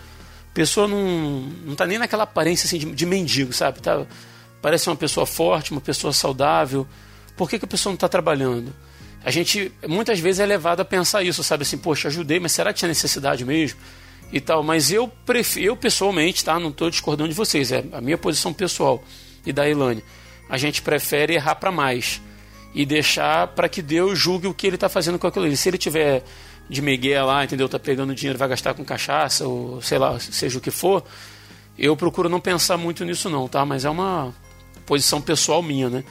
[SPEAKER 2] a pessoa não, não tá nem naquela aparência assim de, de mendigo, sabe? Tá, parece uma pessoa forte, uma pessoa saudável. Por que, que a pessoa não está trabalhando? A gente muitas vezes é levado a pensar isso, sabe? Assim, poxa, ajudei, mas será que tinha necessidade mesmo? e tal, mas eu prefiro, eu pessoalmente, tá? Não estou discordando de vocês, é a minha posição pessoal e da Elane. A gente prefere errar para mais e deixar para que Deus julgue o que ele está fazendo com aquilo. Se ele tiver de Miguel lá, entendeu? Tá pegando dinheiro, vai gastar com cachaça ou sei lá, seja o que for, eu procuro não pensar muito nisso não, tá? Mas é uma posição pessoal minha, né?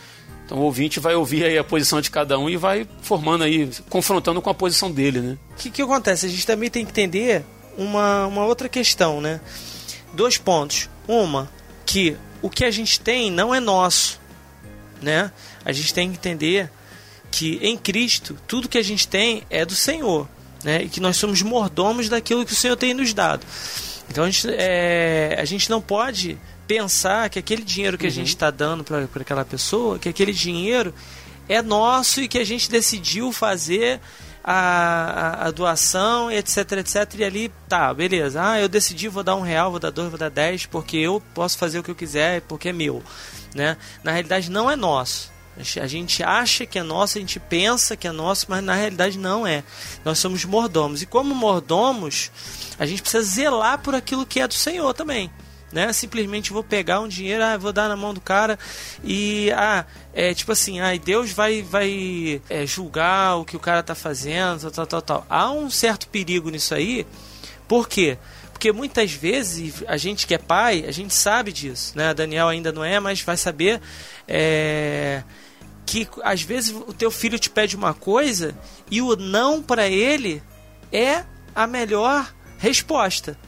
[SPEAKER 2] Então o ouvinte vai ouvir aí a posição de cada um e vai formando aí, confrontando com a posição dele, né?
[SPEAKER 3] O que, que acontece? A gente também tem que entender uma, uma outra questão, né? Dois pontos. Uma, que o que a gente tem não é nosso, né? A gente tem que entender que em Cristo tudo que a gente tem é do Senhor, né? E que nós somos mordomos daquilo que o Senhor tem nos dado. Então a gente, é, a gente não pode pensar que aquele dinheiro que uhum. a gente está dando para aquela pessoa, que aquele dinheiro é nosso e que a gente decidiu fazer a, a, doação, etc, etc. E ali, tá, beleza. Ah, eu decidi, vou dar um real, vou dar dois, vou dar dez, porque eu posso fazer o que eu quiser, porque é meu. Né? Na realidade, não é nosso. A gente acha que é nosso, a gente pensa que é nosso, mas na realidade não é. Nós somos mordomos. E como mordomos, a gente precisa zelar por aquilo que é do Senhor também. né? Simplesmente vou pegar um dinheiro, ah, vou dar na mão do cara e ah, é tipo assim, ah, Deus vai vai é, julgar o que o cara tá fazendo, tal, tal, tal, tal. Há um certo perigo nisso aí. Por quê? Porque muitas vezes a gente que é pai, a gente sabe disso, né? Daniel ainda não é, mas vai saber é, que às vezes o teu filho te pede uma coisa e o não para ele é a melhor resposta.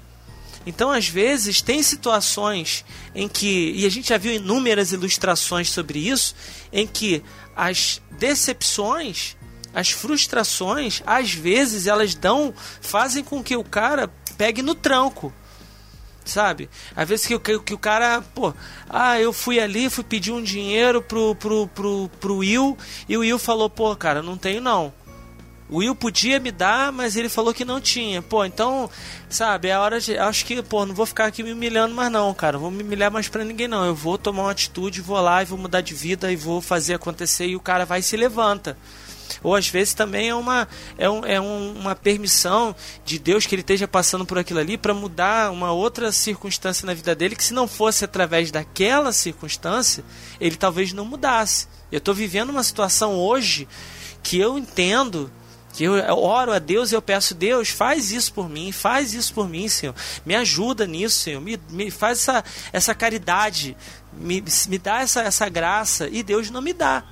[SPEAKER 3] Então, às vezes, tem situações em que, e a gente já viu inúmeras ilustrações sobre isso, em que as decepções, as frustrações, às vezes elas dão, fazem com que o cara pegue no tranco. Sabe? Às vezes que, que, que o cara, pô, ah, eu fui ali, fui pedir um dinheiro pro, pro, pro, pro Will, e o Will falou, pô, cara, não tenho não. O Will podia me dar, mas ele falou que não tinha. Pô, então, sabe, é a hora de. Acho que, pô, não vou ficar aqui me humilhando mais, não, cara. Vou me humilhar mais pra ninguém, não. Eu vou tomar uma atitude, vou lá e vou mudar de vida e vou fazer acontecer. E o cara vai e se levanta. Ou às vezes também é uma, é, um, é um, uma permissão de Deus que ele esteja passando por aquilo ali para mudar uma outra circunstância na vida dele, que se não fosse através daquela circunstância, ele talvez não mudasse. Eu estou vivendo uma situação hoje que eu entendo que eu oro a Deus e eu peço, Deus, faz isso por mim, faz isso por mim, Senhor. Me ajuda nisso, Senhor. Me, me faz essa, essa caridade, me, me dá essa, essa graça. E Deus não me dá.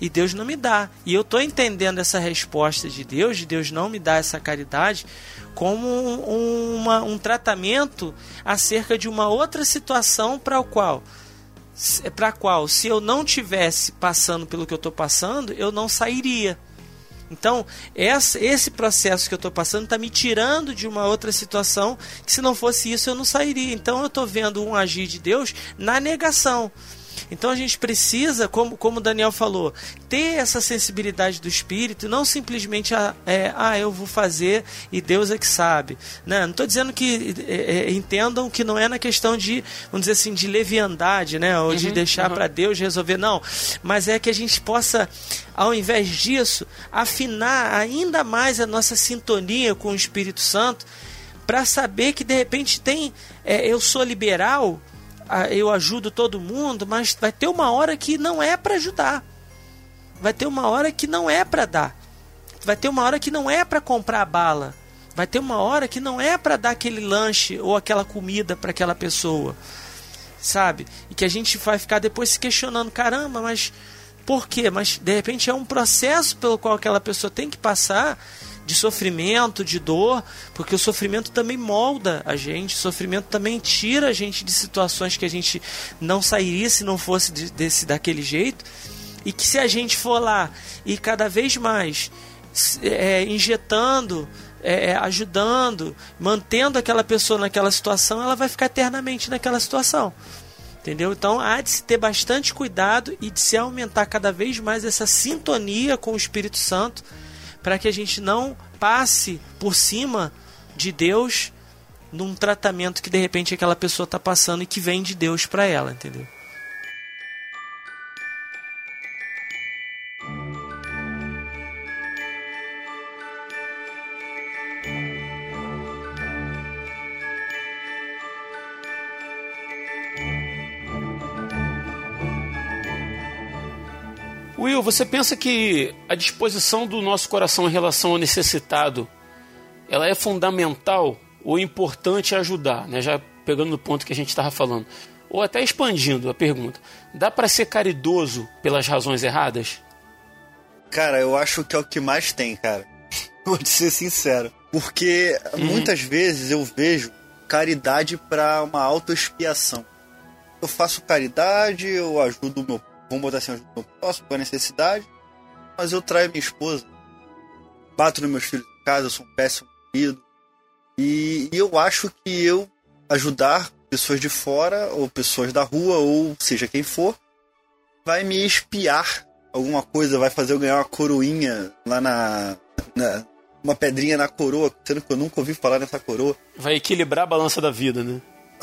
[SPEAKER 3] E Deus não me dá. E eu estou entendendo essa resposta de Deus, de Deus não me dar essa caridade, como um, uma, um tratamento acerca de uma outra situação para o qual para qual se eu não tivesse passando pelo que eu estou passando, eu não sairia. Então, essa, esse processo que eu estou passando está me tirando de uma outra situação que, se não fosse isso, eu não sairia. Então, eu estou vendo um agir de Deus na negação. Então a gente precisa, como, como o Daniel falou, ter essa sensibilidade do espírito, não simplesmente ah, é, ah, eu vou fazer e Deus é que sabe. Né? Não estou dizendo que é, é, entendam que não é na questão de, vamos dizer assim, de leviandade, né? Ou uhum, de deixar uhum. para Deus resolver, não. Mas é que a gente possa, ao invés disso, afinar ainda mais a nossa sintonia com o Espírito Santo para saber que de repente tem. É, eu sou liberal eu ajudo todo mundo, mas vai ter uma hora que não é para ajudar. Vai ter uma hora que não é para dar. Vai ter uma hora que não é para comprar bala. Vai ter uma hora que não é para dar aquele lanche ou aquela comida para aquela pessoa. Sabe? E que a gente vai ficar depois se questionando, caramba, mas por quê? Mas de repente é um processo pelo qual aquela pessoa tem que passar de sofrimento, de dor, porque o sofrimento também molda a gente, o sofrimento também tira a gente de situações que a gente não sairia se não fosse de, desse daquele jeito, e que se a gente for lá e cada vez mais é, injetando, é, é, ajudando, mantendo aquela pessoa naquela situação, ela vai ficar eternamente naquela situação. Entendeu? Então há de se ter bastante cuidado e de se aumentar cada vez mais essa sintonia com o Espírito Santo para que a gente não passe por cima de Deus num tratamento que de repente aquela pessoa está passando e que vem de Deus para ela, entendeu?
[SPEAKER 2] Will, você pensa que a disposição do nosso coração em relação ao necessitado, ela é fundamental ou importante ajudar, né? Já pegando no ponto que a gente estava falando, ou até expandindo a pergunta, dá para ser caridoso pelas razões erradas?
[SPEAKER 5] Cara, eu acho que é o que mais tem, cara. <laughs> Vou te ser sincero, porque uhum. muitas vezes eu vejo caridade para uma autoexpiação. Eu faço caridade, eu ajudo o meu vamos botar assim, eu posso por necessidade, mas eu traio minha esposa, bato nos meus filhos em casa, eu sou um péssimo marido. E, e eu acho que eu ajudar pessoas de fora, ou pessoas da rua, ou seja quem for, vai me espiar alguma coisa, vai fazer eu ganhar uma coroinha lá na, na, uma pedrinha na coroa, sendo que eu nunca ouvi falar nessa coroa.
[SPEAKER 2] Vai equilibrar a balança da vida, né?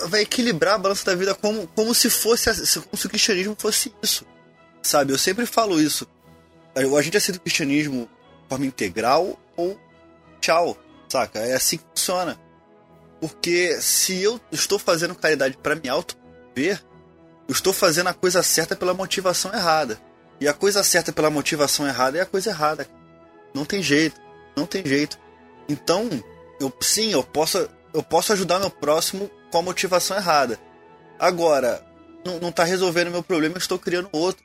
[SPEAKER 5] Vai equilibrar a balança da vida como, como se fosse como se o cristianismo fosse isso. Sabe, eu sempre falo isso. A gente aceita o cristianismo de forma integral ou tchau, saca? É assim que funciona. Porque se eu estou fazendo caridade para me auto-ver, eu estou fazendo a coisa certa pela motivação errada. E a coisa certa pela motivação errada é a coisa errada. Não tem jeito, não tem jeito. Então, eu sim, eu posso, eu posso ajudar meu próximo com a motivação errada. Agora, não, não tá resolvendo meu problema, estou criando outro.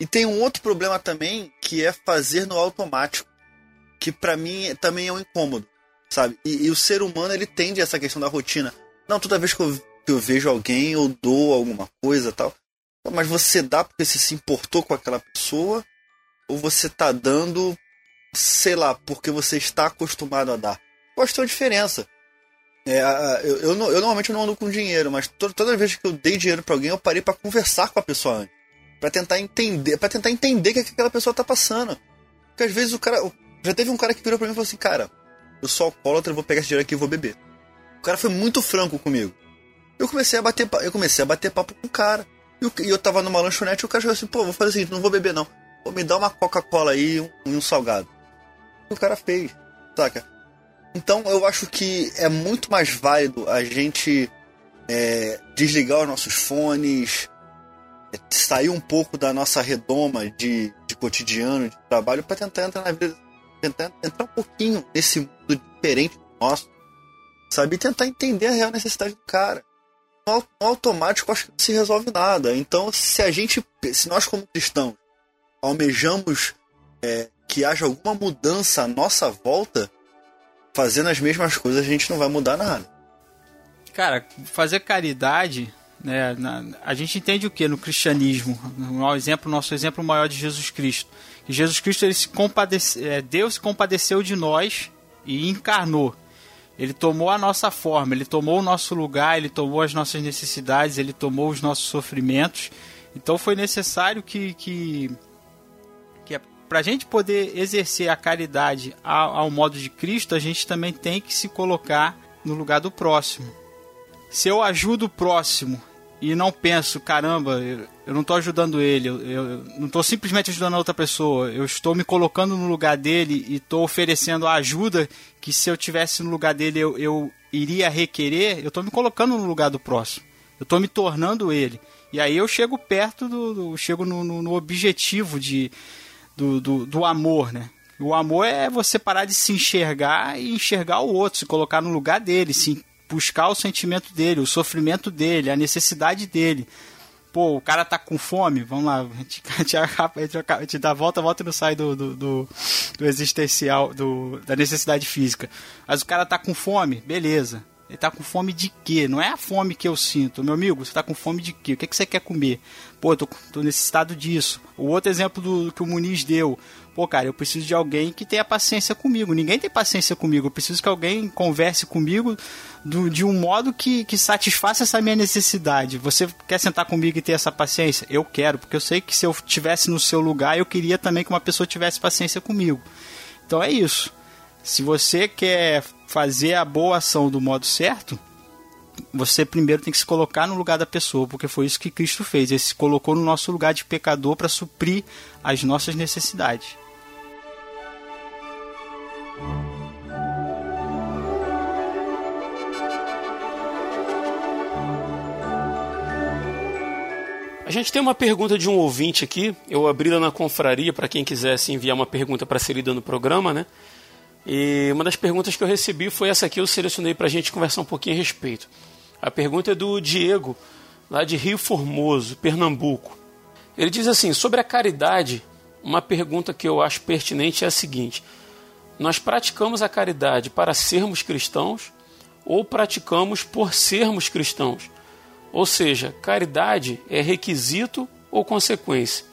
[SPEAKER 5] E tem um outro problema também, que é fazer no automático. Que para mim também é um incômodo, sabe? E, e, o ser humano, ele tende a essa questão da rotina. Não, toda vez que eu, que eu vejo alguém, eu dou alguma coisa tal. Mas você dá porque você se importou com aquela pessoa? Ou você tá dando, sei lá, porque você está acostumado a dar? Tem uma diferença. É, eu, eu, eu, normalmente não ando com dinheiro, mas toda, vez que eu dei dinheiro para alguém, eu parei para conversar com a pessoa antes para tentar entender, para tentar entender o que, aquela pessoa tá passando. Porque às vezes o cara, já teve um cara que virou para mim e falou assim: "Cara, eu sou alcoólatra, eu vou pegar esse dinheiro aqui e vou beber". O cara foi muito franco comigo. Eu comecei a bater, eu comecei a bater papo com o cara. E eu, eu tava numa lanchonete e o cara falou assim: "Pô, vou fazer o seguinte, não vou beber não. Vou me dar uma Coca-Cola aí e um, um salgado". E o cara fez, saca? Então eu acho que é muito mais válido a gente é, desligar os nossos fones, sair um pouco da nossa redoma de, de cotidiano, de trabalho, para tentar entrar na vida, tentar entrar um pouquinho nesse mundo diferente do nosso, sabe? E tentar entender a real necessidade do cara. No automático, acho que não se resolve nada. Então, se a gente, se nós como cristãos almejamos é, que haja alguma mudança à nossa volta, fazendo as mesmas coisas, a gente não vai mudar nada.
[SPEAKER 4] Cara, fazer caridade né? Na, a gente entende o que no cristianismo? No exemplo, nosso exemplo maior de Jesus Cristo. Que Jesus Cristo ele se compadece, é, Deus se compadeceu de nós e encarnou. Ele tomou a nossa forma, ele tomou o nosso lugar, ele tomou as nossas necessidades, ele tomou os nossos sofrimentos. Então foi necessário que, que para a gente poder exercer a caridade ao, ao modo de Cristo, a gente também tem que se colocar no lugar do próximo. Se eu ajudo o próximo e não penso, caramba, eu não estou ajudando ele, eu, eu não estou simplesmente ajudando a outra pessoa, eu estou me colocando no lugar dele e estou oferecendo a ajuda que se eu tivesse no lugar dele eu, eu iria requerer, eu estou me colocando no lugar do próximo, eu estou me tornando ele. E aí eu chego perto do. do chego no, no, no objetivo de, do, do, do amor, né? O amor é você parar de se enxergar e enxergar o outro, se colocar no lugar dele, se buscar o sentimento dele, o sofrimento dele, a necessidade dele. Pô, o cara tá com fome, vamos lá, a gente, <laughs> a gente, a gente dá volta, volta e não sai do, do, do, do existencial, do, da necessidade física. Mas o cara tá com fome, beleza. Ele tá com fome de quê? Não é a fome que eu sinto. Meu amigo, você tá com fome de quê? O que, é que você quer comer? Pô, tô, tô necessitado disso. O outro exemplo do, que o Muniz deu. Pô, cara, eu preciso de alguém que tenha paciência comigo. Ninguém tem paciência comigo. Eu preciso que alguém converse comigo do, de um modo que, que satisfaça essa minha necessidade. Você quer sentar comigo e ter essa paciência? Eu quero, porque eu sei que se eu tivesse no seu lugar, eu queria também que uma pessoa tivesse paciência comigo. Então é isso. Se você quer fazer a boa ação do modo certo, você primeiro tem que se colocar no lugar da pessoa, porque foi isso que Cristo fez. Ele se colocou no nosso lugar de pecador para suprir as nossas necessidades.
[SPEAKER 2] A gente tem uma pergunta de um ouvinte aqui. Eu abri lá na confraria para quem quisesse enviar uma pergunta para ser lida no programa, né? E uma das perguntas que eu recebi foi essa aqui, eu selecionei para a gente conversar um pouquinho a respeito. A pergunta é do Diego, lá de Rio Formoso, Pernambuco. Ele diz assim: sobre a caridade, uma pergunta que eu acho pertinente é a seguinte: nós praticamos a caridade para sermos cristãos ou praticamos por sermos cristãos? Ou seja, caridade é requisito ou consequência?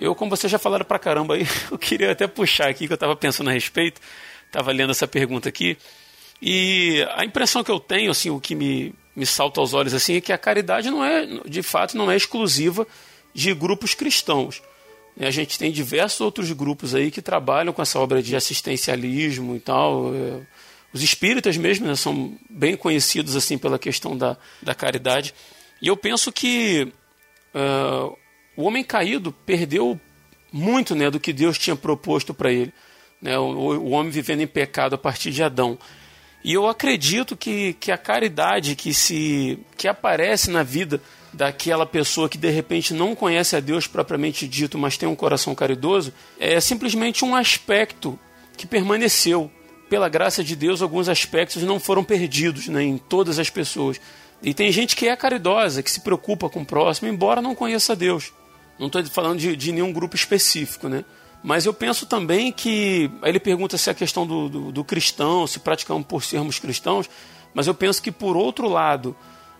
[SPEAKER 2] Eu, como vocês já falaram pra caramba aí, <laughs> eu queria até puxar aqui que eu estava pensando a respeito, estava lendo essa pergunta aqui, e a impressão que eu tenho, assim, o que me, me salta aos olhos assim, é que a caridade não é, de fato, não é exclusiva de grupos cristãos. A gente tem diversos outros grupos aí que trabalham com essa obra de assistencialismo e tal. É, os espíritas mesmo né, são bem conhecidos assim pela questão da, da caridade. E eu penso que uh, o homem caído perdeu muito né, do que Deus tinha proposto para ele. Né, o, o, homem vivendo em pecado a partir de Adão. E eu acredito que, que a caridade que se que aparece na vida daquela pessoa que de repente não conhece a Deus propriamente dito, mas tem um coração caridoso, é simplesmente um aspecto que permaneceu. Pela graça de Deus, alguns aspectos não foram perdidos né, em todas as pessoas. E tem gente que é caridosa, que se preocupa com o próximo, embora não conheça Deus. Não estou falando de, de, nenhum grupo específico, né? Mas eu penso também que. Aí ele pergunta se a questão do, do, do cristão, se praticamos por sermos cristãos, mas eu penso que, por outro lado,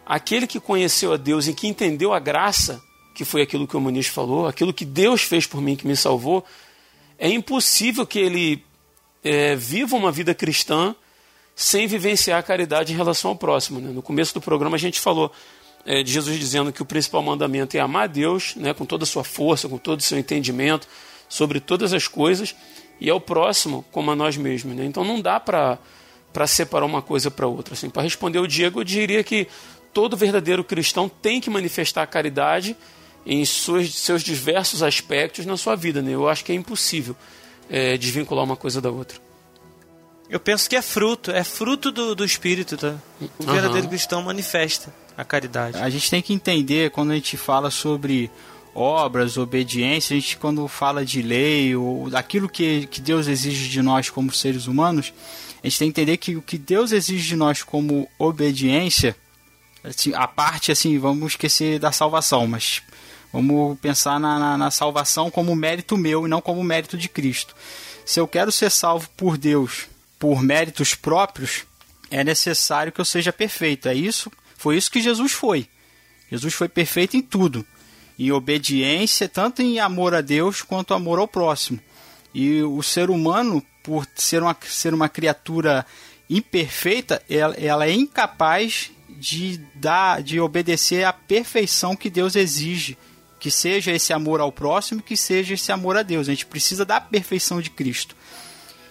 [SPEAKER 2] aquele que conheceu a Deus e que entendeu a graça, que foi aquilo que o Muniz falou, aquilo que Deus fez por mim, que me salvou, é impossível que ele é, viva uma vida cristã sem vivenciar a caridade em relação ao próximo. Né? No começo do programa a gente falou é, de Jesus dizendo que o principal mandamento é amar a Deus né, com toda a sua força, com todo o seu entendimento sobre todas as coisas e ao próximo como a nós mesmos. Né? Então não dá para separar uma coisa para outra. Assim, para responder o Diego, eu diria que todo verdadeiro cristão tem que manifestar a caridade em seus, seus diversos aspectos na sua vida. Né? Eu acho que é impossível é, desvincular uma coisa da outra.
[SPEAKER 3] Eu penso que é fruto, é fruto do, do espírito, tá? O verdadeiro uhum. cristão manifesta a caridade.
[SPEAKER 4] A gente tem que entender quando a gente fala sobre obras, obediência, a gente quando fala de lei ou daquilo que, que Deus exige de nós como seres humanos, a gente tem que entender que o que Deus exige de nós como obediência, assim, a parte assim, vamos esquecer da salvação, mas vamos pensar na, na, na salvação como mérito meu e não como mérito de Cristo. Se eu quero ser salvo por Deus por méritos próprios, é necessário que eu seja perfeito. É isso, foi isso que Jesus foi. Jesus foi perfeito em tudo, em obediência, tanto em amor a Deus quanto amor ao próximo. E o ser humano, por ser uma, ser uma criatura imperfeita, ela, ela é incapaz de dar, de obedecer à perfeição que Deus exige, que seja esse amor ao próximo, que seja esse amor a Deus. A gente precisa da perfeição de Cristo.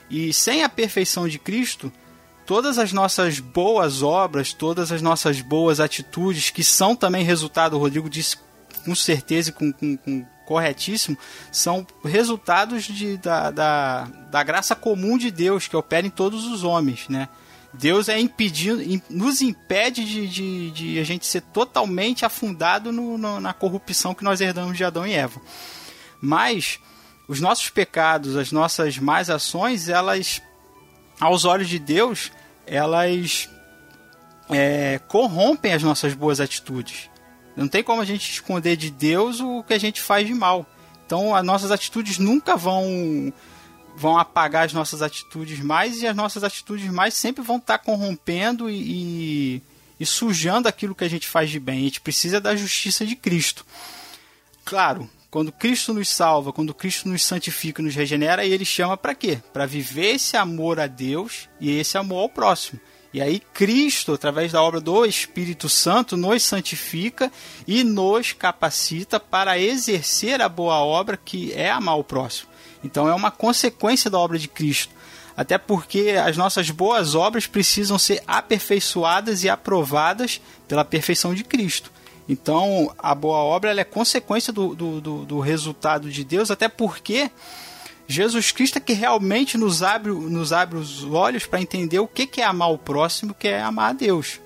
[SPEAKER 4] E sem a perfeição de Cristo, todas as nossas boas obras, todas as nossas boas atitudes, que são também resultado, o Rodrigo disse com certeza e com, com, com corretíssimo, são resultados de, da, da, da graça comum de Deus que opera em todos os homens, né? Deus é impedindo, nos impede de, de, de, a gente ser totalmente afundado no, no, na corrupção que nós herdamos de Adão e Eva. Mas os nossos pecados, as nossas más ações, elas, aos olhos de Deus, elas é, corrompem as nossas boas atitudes. Não tem como a gente esconder de Deus o que a gente faz de mal. Então, as nossas atitudes nunca vão vão apagar as nossas atitudes mais e as nossas atitudes mais sempre vão estar corrompendo e, e, e sujando aquilo que a gente faz de bem. A gente precisa da justiça de Cristo. Claro, quando Cristo nos salva, quando Cristo nos santifica, nos regenera, ele chama para quê? Para viver esse amor a Deus e esse amor ao próximo. E aí Cristo, através da obra do Espírito Santo, nos santifica e nos capacita para exercer a boa obra que é amar o próximo. Então é uma consequência da obra de Cristo. Até porque as nossas boas obras precisam ser aperfeiçoadas e aprovadas pela perfeição de Cristo. Então, a boa obra é consequência do, do, do, do, resultado de Deus, até porque Jesus Cristo é que realmente nos abre, nos abre os olhos para entender o que, que é amar o próximo, que é amar a Deus.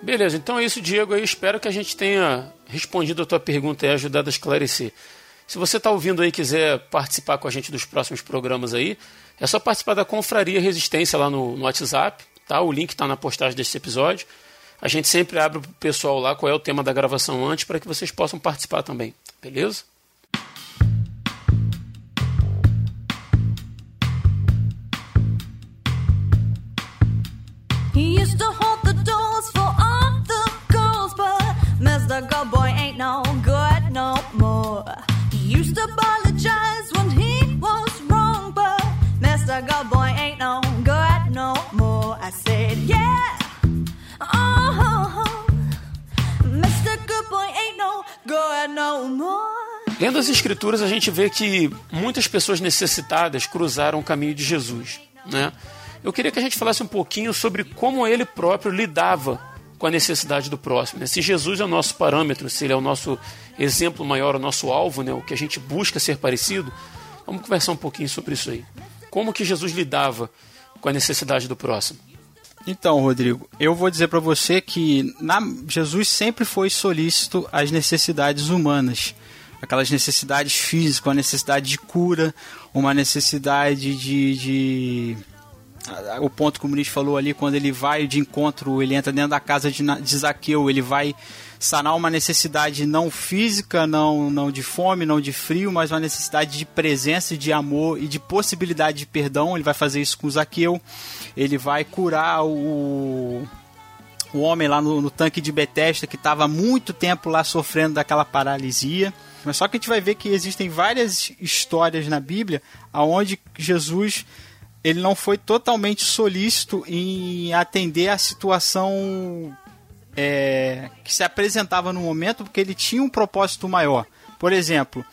[SPEAKER 2] Beleza, então é isso, Diego. Eu espero que a gente tenha respondido a tua pergunta e ajudado a esclarecer. Se você está ouvindo aí e quiser participar com a gente dos próximos programas aí, é só participar da Confraria Resistência lá no, no WhatsApp, tá? O link está na postagem desse episódio. A gente sempre abre para o pessoal lá qual é o tema da gravação antes para que vocês possam participar também, beleza? He used to hold the doors for all the girls, but Mr. Good Boy ain't no no more. He used to apologize when he was wrong, but Mr. Good Boy ain't no good no more. I said, yeah. Lendo as escrituras, a gente vê que muitas pessoas necessitadas cruzaram o caminho de Jesus. Né? Eu queria que a gente falasse um pouquinho sobre como ele próprio lidava com a necessidade do próximo. Né? Se Jesus é o nosso parâmetro, se ele é o nosso exemplo maior, o nosso alvo, né? o que a gente busca ser parecido, vamos conversar um pouquinho sobre isso aí. Como que Jesus lidava com a necessidade do próximo?
[SPEAKER 4] Então, Rodrigo, eu vou dizer para você que na, Jesus sempre foi solícito às necessidades humanas, aquelas necessidades físicas, uma necessidade de cura, uma necessidade de, de o ponto que o Muniz falou ali, quando ele vai de encontro, ele entra dentro da casa de, de Zaqueu, ele vai sanar uma necessidade não física, não, não de fome, não de frio, mas uma necessidade de presença, de amor e de possibilidade de perdão. Ele vai fazer isso com Zaqueu. Ele vai curar o, o homem lá no, no tanque de Betesda que estava muito tempo lá sofrendo daquela paralisia. Mas só que a gente vai ver que existem várias histórias na Bíblia aonde Jesus ele não foi totalmente solícito em atender a situação é, que se apresentava no momento, porque ele tinha um propósito maior. Por exemplo,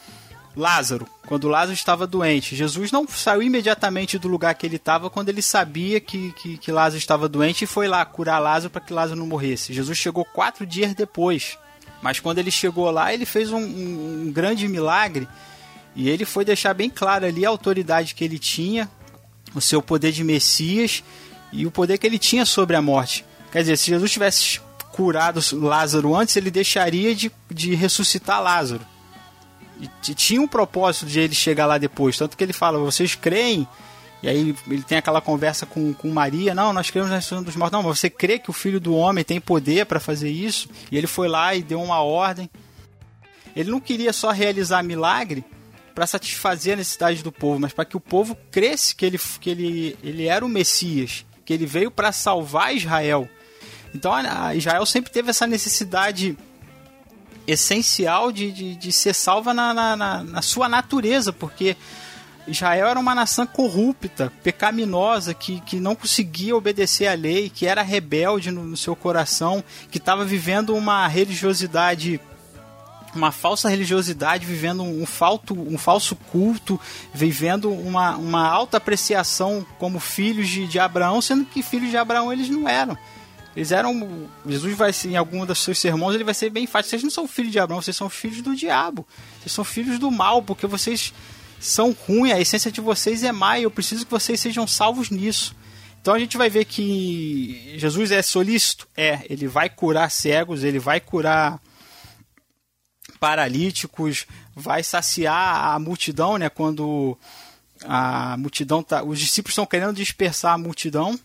[SPEAKER 4] Lázaro, quando Lázaro estava doente, Jesus não saiu imediatamente do lugar que ele estava quando ele sabia que, que, que Lázaro estava doente e foi lá curar Lázaro para que Lázaro não morresse. Jesus chegou quatro dias depois. Mas quando ele chegou lá, ele fez um, um, um grande milagre e ele foi deixar bem claro ali a autoridade que ele tinha, o seu poder de Messias e o poder que ele tinha sobre a morte. Quer dizer, se Jesus tivesse curado Lázaro antes, ele deixaria de, de ressuscitar Lázaro. E tinha um propósito de ele chegar lá depois. Tanto que ele fala: vocês creem? E aí ele tem aquela conversa com, com Maria: não, nós cremos na ressurreição dos mortos. Não, mas você crê que o filho do homem tem poder para fazer isso? E ele foi lá e deu uma ordem. Ele não queria só realizar milagre, para satisfazer a necessidade do povo, mas para que o povo cresce que ele, que ele, ele era o Messias, que ele veio para salvar Israel. Então a Israel sempre teve essa necessidade essencial de, de, de ser salva na, na, na, sua natureza, porque Israel era uma nação corrupta, pecaminosa, que, que não conseguia obedecer à lei, que era rebelde no, no seu coração, que estava vivendo uma religiosidade uma falsa religiosidade, vivendo um, falto, um falso culto, vivendo uma, uma alta apreciação como filhos de, de Abraão, sendo que filhos de Abraão eles não eram. Eles eram. Jesus vai em algum dos seus sermões ele vai ser bem fácil. Vocês não são filhos de Abraão, vocês são filhos do diabo. Vocês são filhos do mal, porque vocês são ruins, a essência de vocês é má e eu preciso que vocês sejam salvos nisso. Então a gente vai ver que Jesus é solícito? É, ele vai curar cegos, ele vai curar paralíticos, vai saciar a multidão, né? Quando a multidão tá, os discípulos estão querendo dispersar a multidão,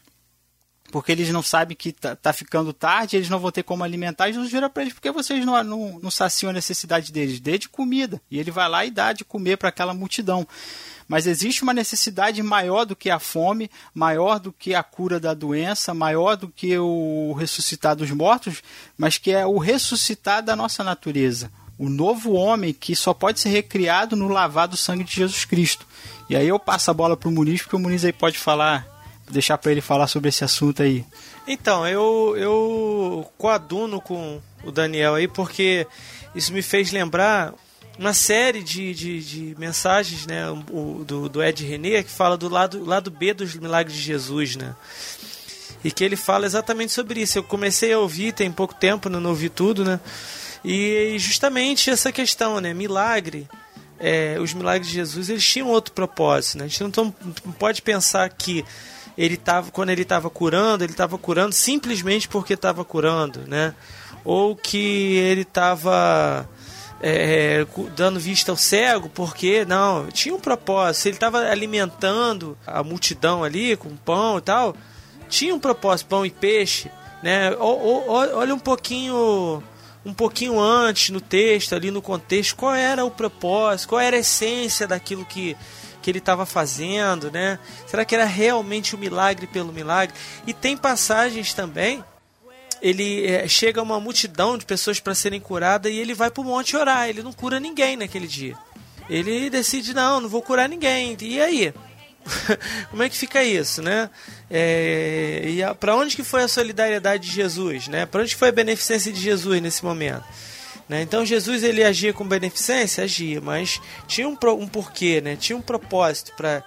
[SPEAKER 4] porque eles não sabem que tá, tá ficando tarde, eles não vão ter como alimentar. Jesus vira para eles: por que vocês não, não, não saciam a necessidade deles? Dê de comida. E ele vai lá e dá de comer para aquela multidão. Mas existe uma necessidade maior do que a fome, maior do que a cura da doença, maior do que o ressuscitar dos mortos, mas que é o ressuscitar da nossa natureza o novo homem que só pode ser recriado no lavar do sangue de Jesus Cristo. E aí eu passo a bola pro Muniz, porque o Muniz aí pode falar, deixar para ele falar sobre esse assunto aí.
[SPEAKER 3] Então, eu, eu coaduno com o Daniel aí, porque isso me fez lembrar uma série de, de, de mensagens né, o, do, do Ed René que fala do lado, lado B dos milagres de Jesus, né? E que ele fala exatamente sobre isso. Eu comecei a ouvir tem pouco tempo, não ouvi tudo, né? E justamente essa questão, né? Milagre. É, os milagres de Jesus eles tinham outro propósito. Né? A gente não, não pode pensar que ele tava, quando ele estava curando, ele estava curando simplesmente porque estava curando, né? Ou que ele estava é, dando vista ao cego porque não tinha um propósito. Ele estava alimentando a multidão ali com pão e tal. Tinha um propósito, pão e peixe, né? olha um pouquinho um pouquinho antes no texto, ali no contexto, qual era o propósito, qual era a essência daquilo que, que ele estava fazendo, né? Será que era realmente o um milagre pelo milagre? E tem passagens também. Ele é, chega uma multidão de pessoas para serem curadas e ele vai para o monte orar. Ele não cura ninguém naquele dia. Ele decide não, não vou curar ninguém. E aí? <laughs> Como é que fica isso, né? É, e para onde que foi a solidariedade de Jesus, né? Para onde foi a beneficência de Jesus nesse momento? Né? Então Jesus ele agia com beneficência, agia, mas tinha um, um porquê, né? Tinha um propósito para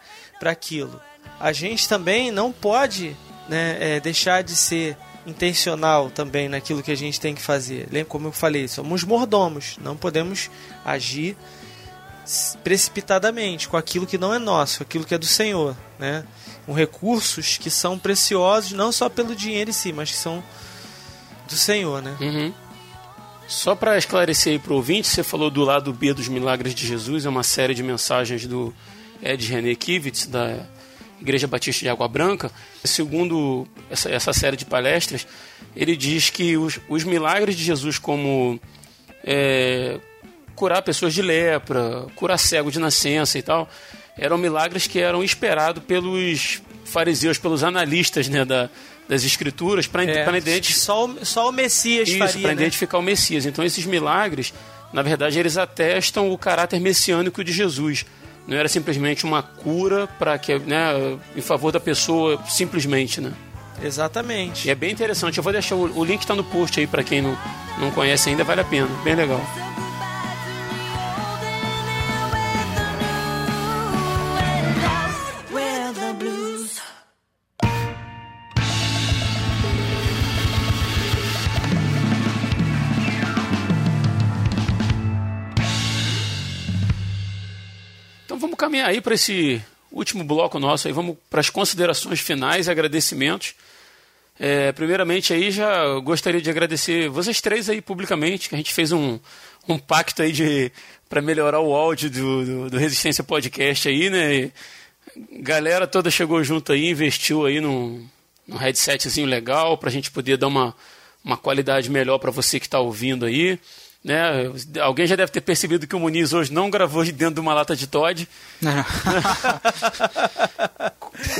[SPEAKER 3] aquilo. A gente também não pode né, é, deixar de ser intencional também naquilo que a gente tem que fazer. Lembra como eu falei, somos mordomos, não podemos agir precipitadamente com aquilo que não é nosso, aquilo que é do Senhor, né? com recursos que são preciosos, não só pelo dinheiro em si, mas que são do Senhor, né?
[SPEAKER 2] Uhum. Só para esclarecer aí para o ouvinte, você falou do lado B dos Milagres de Jesus, é uma série de mensagens do Ed René Kivitz, da Igreja Batista de Água Branca. Segundo essa, essa série de palestras, ele diz que os, os milagres de Jesus, como é, curar pessoas de lepra, curar cego de nascença e tal, eram milagres que eram esperados pelos fariseus, pelos analistas né, da, das escrituras para
[SPEAKER 3] É,
[SPEAKER 2] identificar
[SPEAKER 3] só, o- só o Messias
[SPEAKER 2] isso,
[SPEAKER 3] faria,
[SPEAKER 2] para
[SPEAKER 3] né?
[SPEAKER 2] identificar o Messias. Então esses milagres, na verdade, eles atestam o caráter messiânico de Jesus. Não era simplesmente uma cura para que, né, em favor da pessoa, simplesmente, né?
[SPEAKER 3] Exatamente.
[SPEAKER 2] E é bem interessante. Eu vou deixar o, o link está no post aí para quem não, não conhece ainda, vale a pena. Bem legal. Caminhar aí para esse último bloco nosso aí, vamos para as considerações finais e agradecimentos. É, primeiramente aí já gostaria de agradecer vocês três aí publicamente, que a gente fez um, um pacto aí de para melhorar o áudio do, do, do Resistência Podcast aí, né? E galera toda chegou junto aí, investiu aí num, num headsetzinho legal para a gente poder dar uma, uma qualidade melhor para você que está ouvindo aí. Né? Alguém já deve ter percebido que o Muniz hoje não gravou de dentro de uma lata de Todd, <laughs>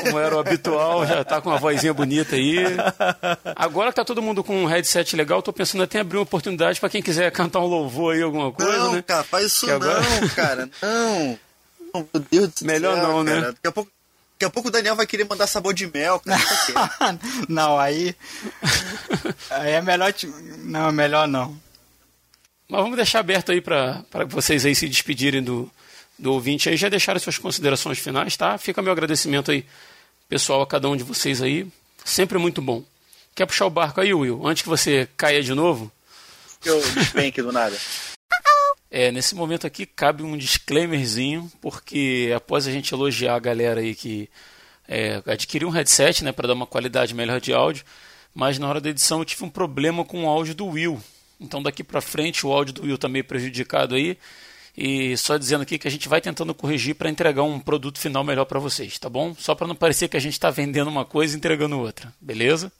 [SPEAKER 2] como era o habitual, já tá com uma vozinha bonita aí. Agora que tá todo mundo com um headset legal, tô pensando até em abrir uma oportunidade para quem quiser cantar um louvor aí, alguma coisa,
[SPEAKER 5] não,
[SPEAKER 2] né?
[SPEAKER 5] cara, faz isso
[SPEAKER 2] agora-
[SPEAKER 5] não, cara. Não. Meu Deus do
[SPEAKER 2] Melhor
[SPEAKER 5] céu,
[SPEAKER 2] não, né?
[SPEAKER 5] cara. Daqui a pouco. Daqui a pouco o Daniel vai querer mandar sabor de mel, <laughs>
[SPEAKER 4] não, aí. Aí é melhor. te- Não, é melhor não.
[SPEAKER 2] Mas vamos deixar aberto aí para vocês aí se despedirem do, do ouvinte aí, já deixaram suas considerações finais, tá? Fica meu agradecimento aí, pessoal, a cada um de vocês aí. Sempre muito bom. Quer puxar o barco aí, Will? Antes que você caia de novo?
[SPEAKER 5] Eu despenque do nada. <laughs>
[SPEAKER 2] É, nesse momento aqui cabe um disclaimerzinho, porque após a gente elogiar a galera aí que é, adquiriu um headset, né, para dar uma qualidade melhor de áudio, mas na hora da edição eu tive um problema com o áudio do Will. Então daqui para frente o áudio do Will tá meio prejudicado aí. E só dizendo aqui que a gente vai tentando corrigir para entregar um produto final melhor para vocês, tá bom? Só para não parecer que a gente está vendendo uma coisa e entregando outra, beleza?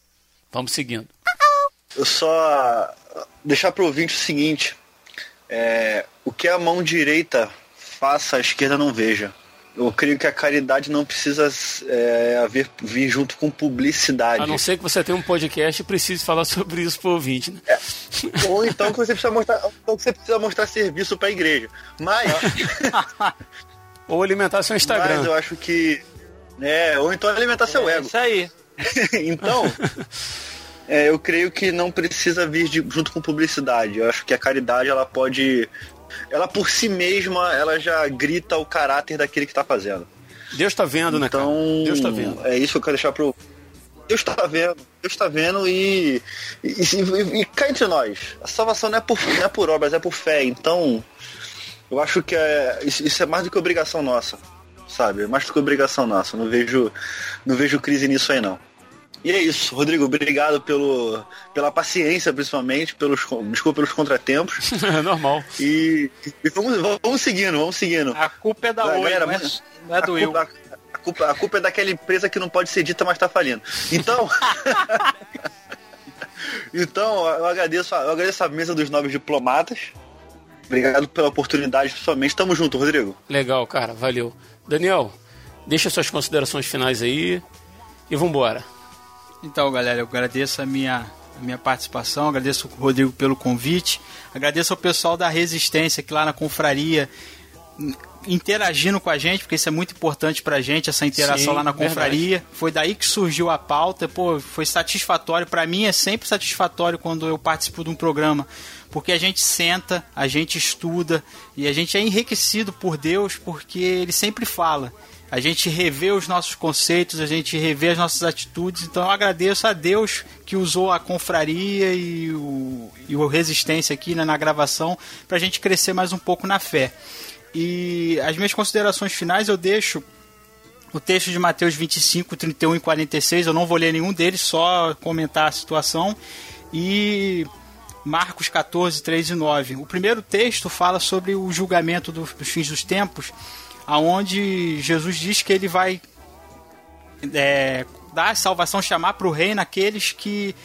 [SPEAKER 2] Vamos seguindo.
[SPEAKER 5] Eu só deixar pro ouvinte o seguinte: é, o que a mão direita faça, a esquerda não veja. Eu creio que a caridade não precisa é, haver, vir junto com publicidade.
[SPEAKER 2] A não ser que você tenha um podcast e precise falar <laughs> sobre isso pro ouvinte, né?
[SPEAKER 5] Ou então que você precisa mostrar, ou que você precisa mostrar serviço para a igreja. Mas, <laughs>
[SPEAKER 2] Ou alimentar seu Instagram.
[SPEAKER 5] mas eu acho que. É, ou então alimentar seu
[SPEAKER 3] É
[SPEAKER 5] ego.
[SPEAKER 3] isso aí. <laughs>
[SPEAKER 5] então, é, eu creio que não precisa vir de- junto com publicidade. Eu acho que a caridade ela pode, ela por si mesma, ela já grita o caráter daquele que está fazendo.
[SPEAKER 2] Deus tá vendo, né, cara?
[SPEAKER 5] Então,
[SPEAKER 2] Deus tá vendo.
[SPEAKER 5] é isso que eu quero deixar pro. Deus está vendo, Deus está vendo e, e, e, e cá entre nós. A salvação não é, por, não é por obras, é por fé. Então, eu acho que é, isso, isso é mais do que obrigação nossa, sabe? É mais do que obrigação nossa. Não vejo, não vejo crise nisso aí não. E é isso, Rodrigo, obrigado pelo, pela paciência, principalmente, pelos, desculpa pelos contratempos.
[SPEAKER 2] É <laughs> normal.
[SPEAKER 5] E, e vamos, vamos seguindo, vamos seguindo.
[SPEAKER 4] A culpa é da Oi,
[SPEAKER 5] galera,
[SPEAKER 4] não é,
[SPEAKER 5] mas-
[SPEAKER 4] não é
[SPEAKER 5] a
[SPEAKER 4] do Will.
[SPEAKER 5] culpa, a, culpa, a culpa é daquela empresa que não pode ser dita, mas tá falindo. Então. <laughs> então, eu agradeço, a- eu agradeço a mesa dos nobres diplomatas. Obrigado pela oportunidade, pessoalmente. Tamo junto, Rodrigo.
[SPEAKER 2] Legal, cara. Valeu. Daniel, deixa suas considerações finais aí e vambora.
[SPEAKER 4] Então, galera, eu agradeço a minha, a minha participação, agradeço o Rodrigo pelo convite, agradeço ao pessoal da Resistência que lá na confraria n- interagindo com a gente, porque isso é muito importante pra gente, essa interação
[SPEAKER 2] Sim,
[SPEAKER 4] lá na confraria. Foi daí que surgiu a pauta, pô, foi satisfatório. Pra mim é sempre satisfatório quando eu participo de um programa, porque a gente senta, a gente estuda e a gente é enriquecido por Deus, porque ele sempre fala. A gente revê os nossos conceitos, a gente revê as nossas atitudes. Então eu agradeço a Deus que usou a confraria e o, e o Resistência aqui né, na gravação para a gente crescer mais um pouco na fé. E as minhas considerações finais eu deixo o texto de Mateus 25, 31 e 46. Eu não vou ler nenhum deles, só comentar a situação. E Marcos 14, 3 e 9. O primeiro texto fala sobre o julgamento dos fins dos tempos, aonde Jesus diz que ele vai é, dar salvação, chamar para o reino aqueles que,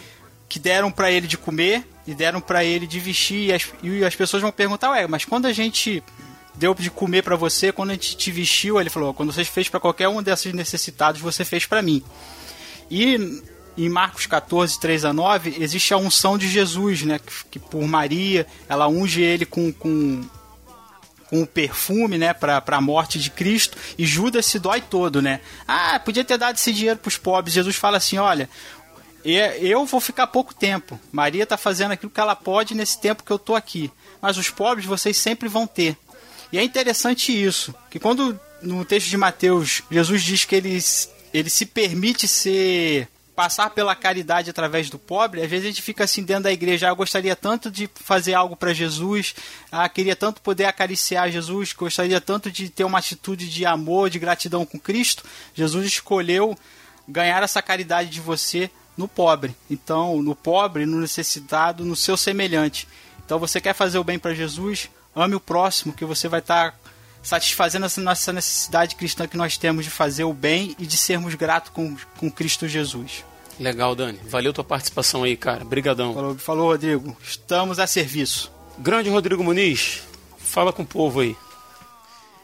[SPEAKER 4] que deram para ele de comer e deram para ele de vestir. E as, e as pessoas vão perguntar, ué, mas quando a gente deu de comer para você, quando a gente te vestiu, ele falou, quando você fez para qualquer um desses necessitados, você fez para mim. E em Marcos 14, 3 a 9, existe a unção de Jesus, né? Que, que por Maria, ela unge ele com, com, com o perfume, né? Para a morte de Cristo. E Judas se dói todo, né? Ah, podia ter dado esse dinheiro para os pobres. Jesus fala assim: olha, eu vou ficar pouco tempo. Maria está fazendo aquilo que ela pode nesse tempo que eu estou aqui. Mas os pobres vocês sempre vão ter. E é interessante isso, que quando no texto de Mateus Jesus diz que ele, ele se permite ser passar pela caridade através do pobre, às vezes a gente fica assim dentro da igreja, ah, eu gostaria tanto de fazer algo para Jesus, ah, queria tanto poder acariciar Jesus, gostaria tanto de ter uma atitude de amor, de gratidão com Cristo. Jesus escolheu ganhar essa caridade de você no pobre. Então, no pobre, no necessitado, no seu semelhante. Então, você quer fazer o bem para Jesus? Ame o próximo, que você vai estar tá satisfazendo essa nossa necessidade cristã que nós temos de fazer o bem e de sermos gratos com, com Cristo Jesus.
[SPEAKER 2] Legal, Dani. Valeu tua participação aí, cara. Brigadão.
[SPEAKER 4] Falou, falou, Rodrigo. Estamos a serviço.
[SPEAKER 2] Grande Rodrigo Muniz, fala com o povo aí.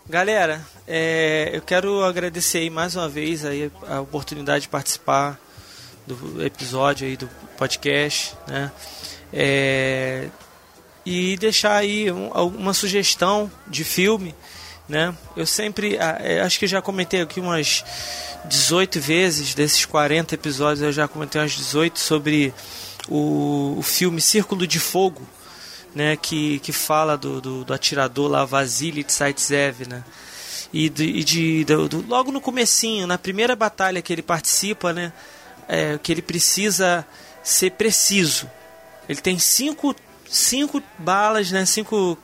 [SPEAKER 3] Galera, é, eu quero agradecer aí mais uma vez aí a oportunidade de participar do episódio aí do podcast, né? É, e deixar aí um, uma sugestão de filme né? Eu sempre, é, acho que já comentei aqui umas 18 vezes, desses 40 episódios eu já comentei umas 18 sobre o, o filme Círculo de Fogo, né? Que, que fala do, do, do atirador lá, Vasily Tsaitsev, né? E, de, e de, do, do, logo no comecinho, na primeira batalha que ele participa, né? É, que ele precisa ser preciso. Ele tem cinco cinco balas, né? Cinco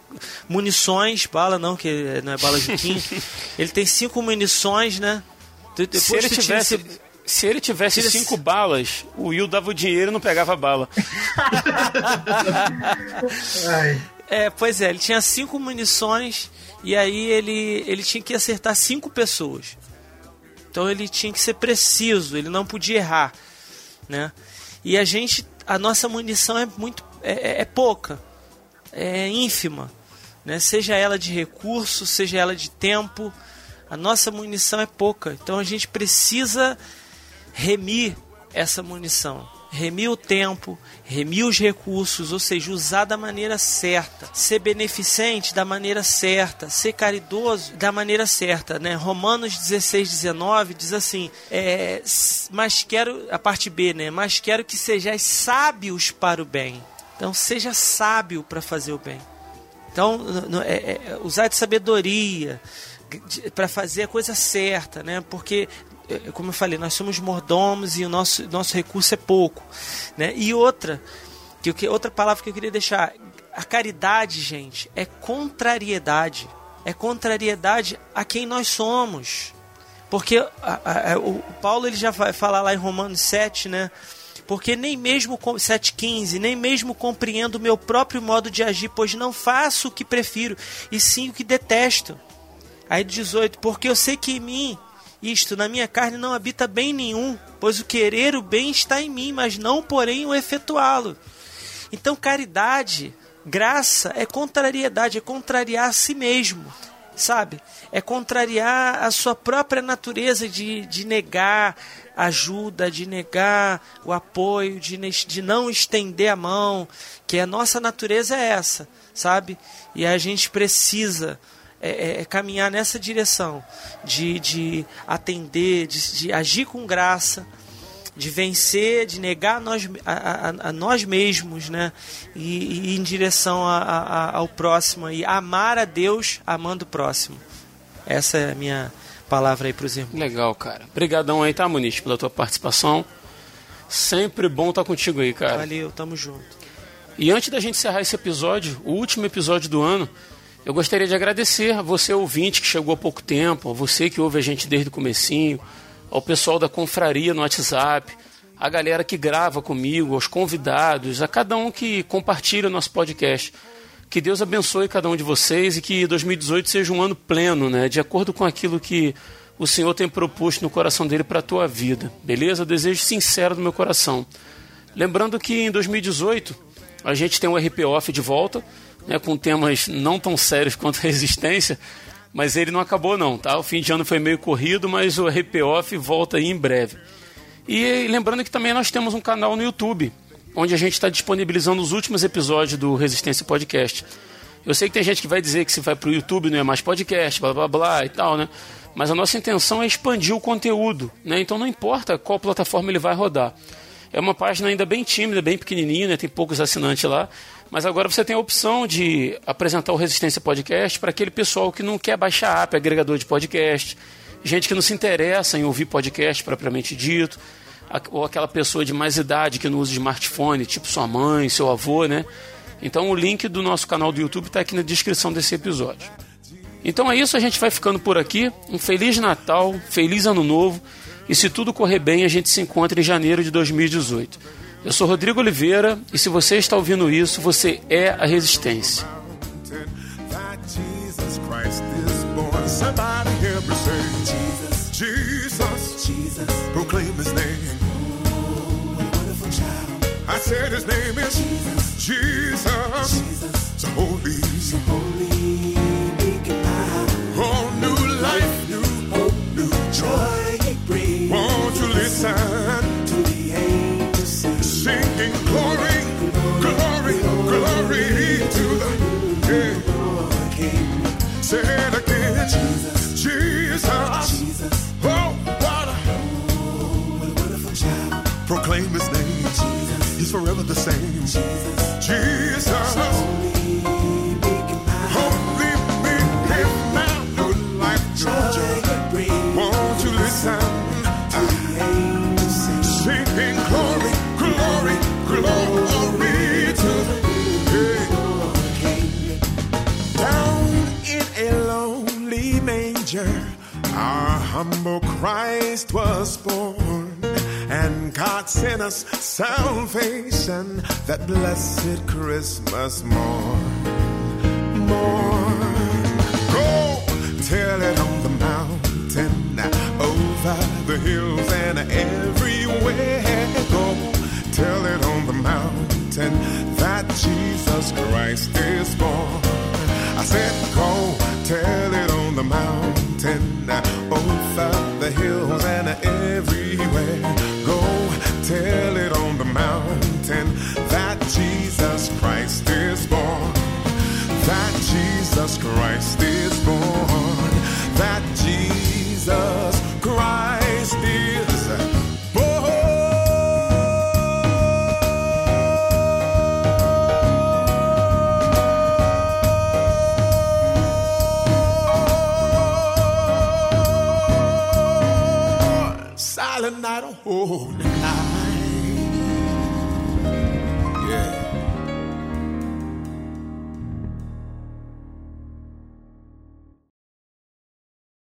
[SPEAKER 3] munições, bala não, que não é bala de <laughs> Kim. ele tem cinco munições, né?
[SPEAKER 2] Depois se ele tivesse, tira, se ele tivesse tira, cinco balas, o Will dava o dinheiro e não pegava a bala.
[SPEAKER 3] é, pois é, ele tinha cinco munições e aí ele, ele tinha que acertar cinco pessoas. Então ele tinha que ser preciso, ele não podia errar, né? E a gente, a nossa munição é muito é, é, é pouca, é ínfima, né? seja ela de recurso, seja ela de tempo, a nossa munição é pouca. Então a gente precisa remir essa munição remir o tempo, remir os recursos, ou seja, usar da maneira certa, ser beneficente da maneira certa, ser caridoso da maneira certa, né? Romanos 16, 19 diz assim, é, mas quero, a parte B, né? Mas quero que sejais sábios para o bem. Então seja sábio para fazer o bem. Então é, é, usar de sabedoria para fazer a coisa certa, né? Porque é, como eu falei, nós somos mordomos e o nosso, nosso recurso é pouco, né? E outra, que outra palavra que eu queria deixar, a caridade, gente, é contrariedade. É contrariedade a quem nós somos. Porque a, a, o Paulo ele já vai falar lá em Romanos 7, né? Porque nem mesmo 7,15, nem mesmo compreendo o meu próprio modo de agir, pois não faço o que prefiro, e sim o que detesto. Aí 18, porque eu sei que em mim, isto, na minha carne não habita bem nenhum, pois o querer o bem está em mim, mas não porém o efetuá-lo. Então caridade, graça é contrariedade, é contrariar a si mesmo sabe? É contrariar a sua própria natureza de, de negar ajuda, de negar o apoio, de, de não estender a mão, que a nossa natureza é essa, sabe? E a gente precisa é, é, é caminhar nessa direção de, de atender, de, de agir com graça, de vencer, de negar a nós, a, a, a nós mesmos, né? E, e em direção ao próximo e amar a Deus amando o próximo. Essa é a minha palavra aí para os irmãos.
[SPEAKER 2] Legal, cara. Obrigadão aí, tá, Muniz, pela tua participação. Sempre bom estar tá contigo aí, cara.
[SPEAKER 3] Valeu, tamo junto.
[SPEAKER 2] E antes da gente encerrar esse episódio, o último episódio do ano,
[SPEAKER 6] Eu gostaria de agradecer a você ouvinte que chegou há pouco tempo, a você que ouve a gente desde o comecinho, ao pessoal da confraria no WhatsApp, a galera que grava comigo, aos convidados, a cada um que compartilha o nosso podcast. Que Deus abençoe cada um de vocês e que 2018 seja um ano pleno, né? De acordo com aquilo que o Senhor tem proposto no coração dele para a tua vida. Beleza? Desejo sincero do meu coração. Lembrando que em 2018 a gente tem o RP Off de volta, né, com temas não tão sérios <laughs> quanto resistência, mas ele não acabou não, tá? O fim de ano foi meio corrido, mas o RP Off volta aí em breve. E lembrando que também nós temos um canal no YouTube, onde a gente está disponibilizando os últimos episódios do Resistência Podcast. Eu sei que tem gente que vai dizer que se vai para o YouTube não é mais podcast, blá blá blá e tal, né? Mas a nossa intenção é expandir o conteúdo, né? Então não importa qual plataforma ele vai rodar. É uma página ainda bem tímida, bem pequenininha, né? tem poucos assinantes lá. Mas agora você tem a opção de apresentar o Resistência Podcast para aquele pessoal que não quer baixar app, agregador de podcast, gente que não se interessa em ouvir podcast propriamente dito, ou aquela pessoa de mais idade que não usa smartphone, tipo sua mãe, seu avô, né? Então o link do nosso canal do YouTube está aqui na descrição desse episódio. Então é isso, a gente vai ficando por aqui. Um feliz Natal, feliz Ano Novo. E se tudo correr bem, a gente se encontra em janeiro de 2018. Eu sou Rodrigo Oliveira e se você está ouvindo isso, você é a Resistência. I said his name is Jesus. Jesus. Jesus. So holy. So holy. Humble Christ was born. And God sent us salvation that blessed Christmas morn. Morn. Go tell it on the mountain, over the hills and everywhere. Go tell it on the mountain that Jesus Christ is born. I said, go tell it on the mountain, over the hills and everywhere. Go tell it on the mountain Jesus Christ is born. That Jesus Christ is born. That Jesus Christ is born. Silent night, holy.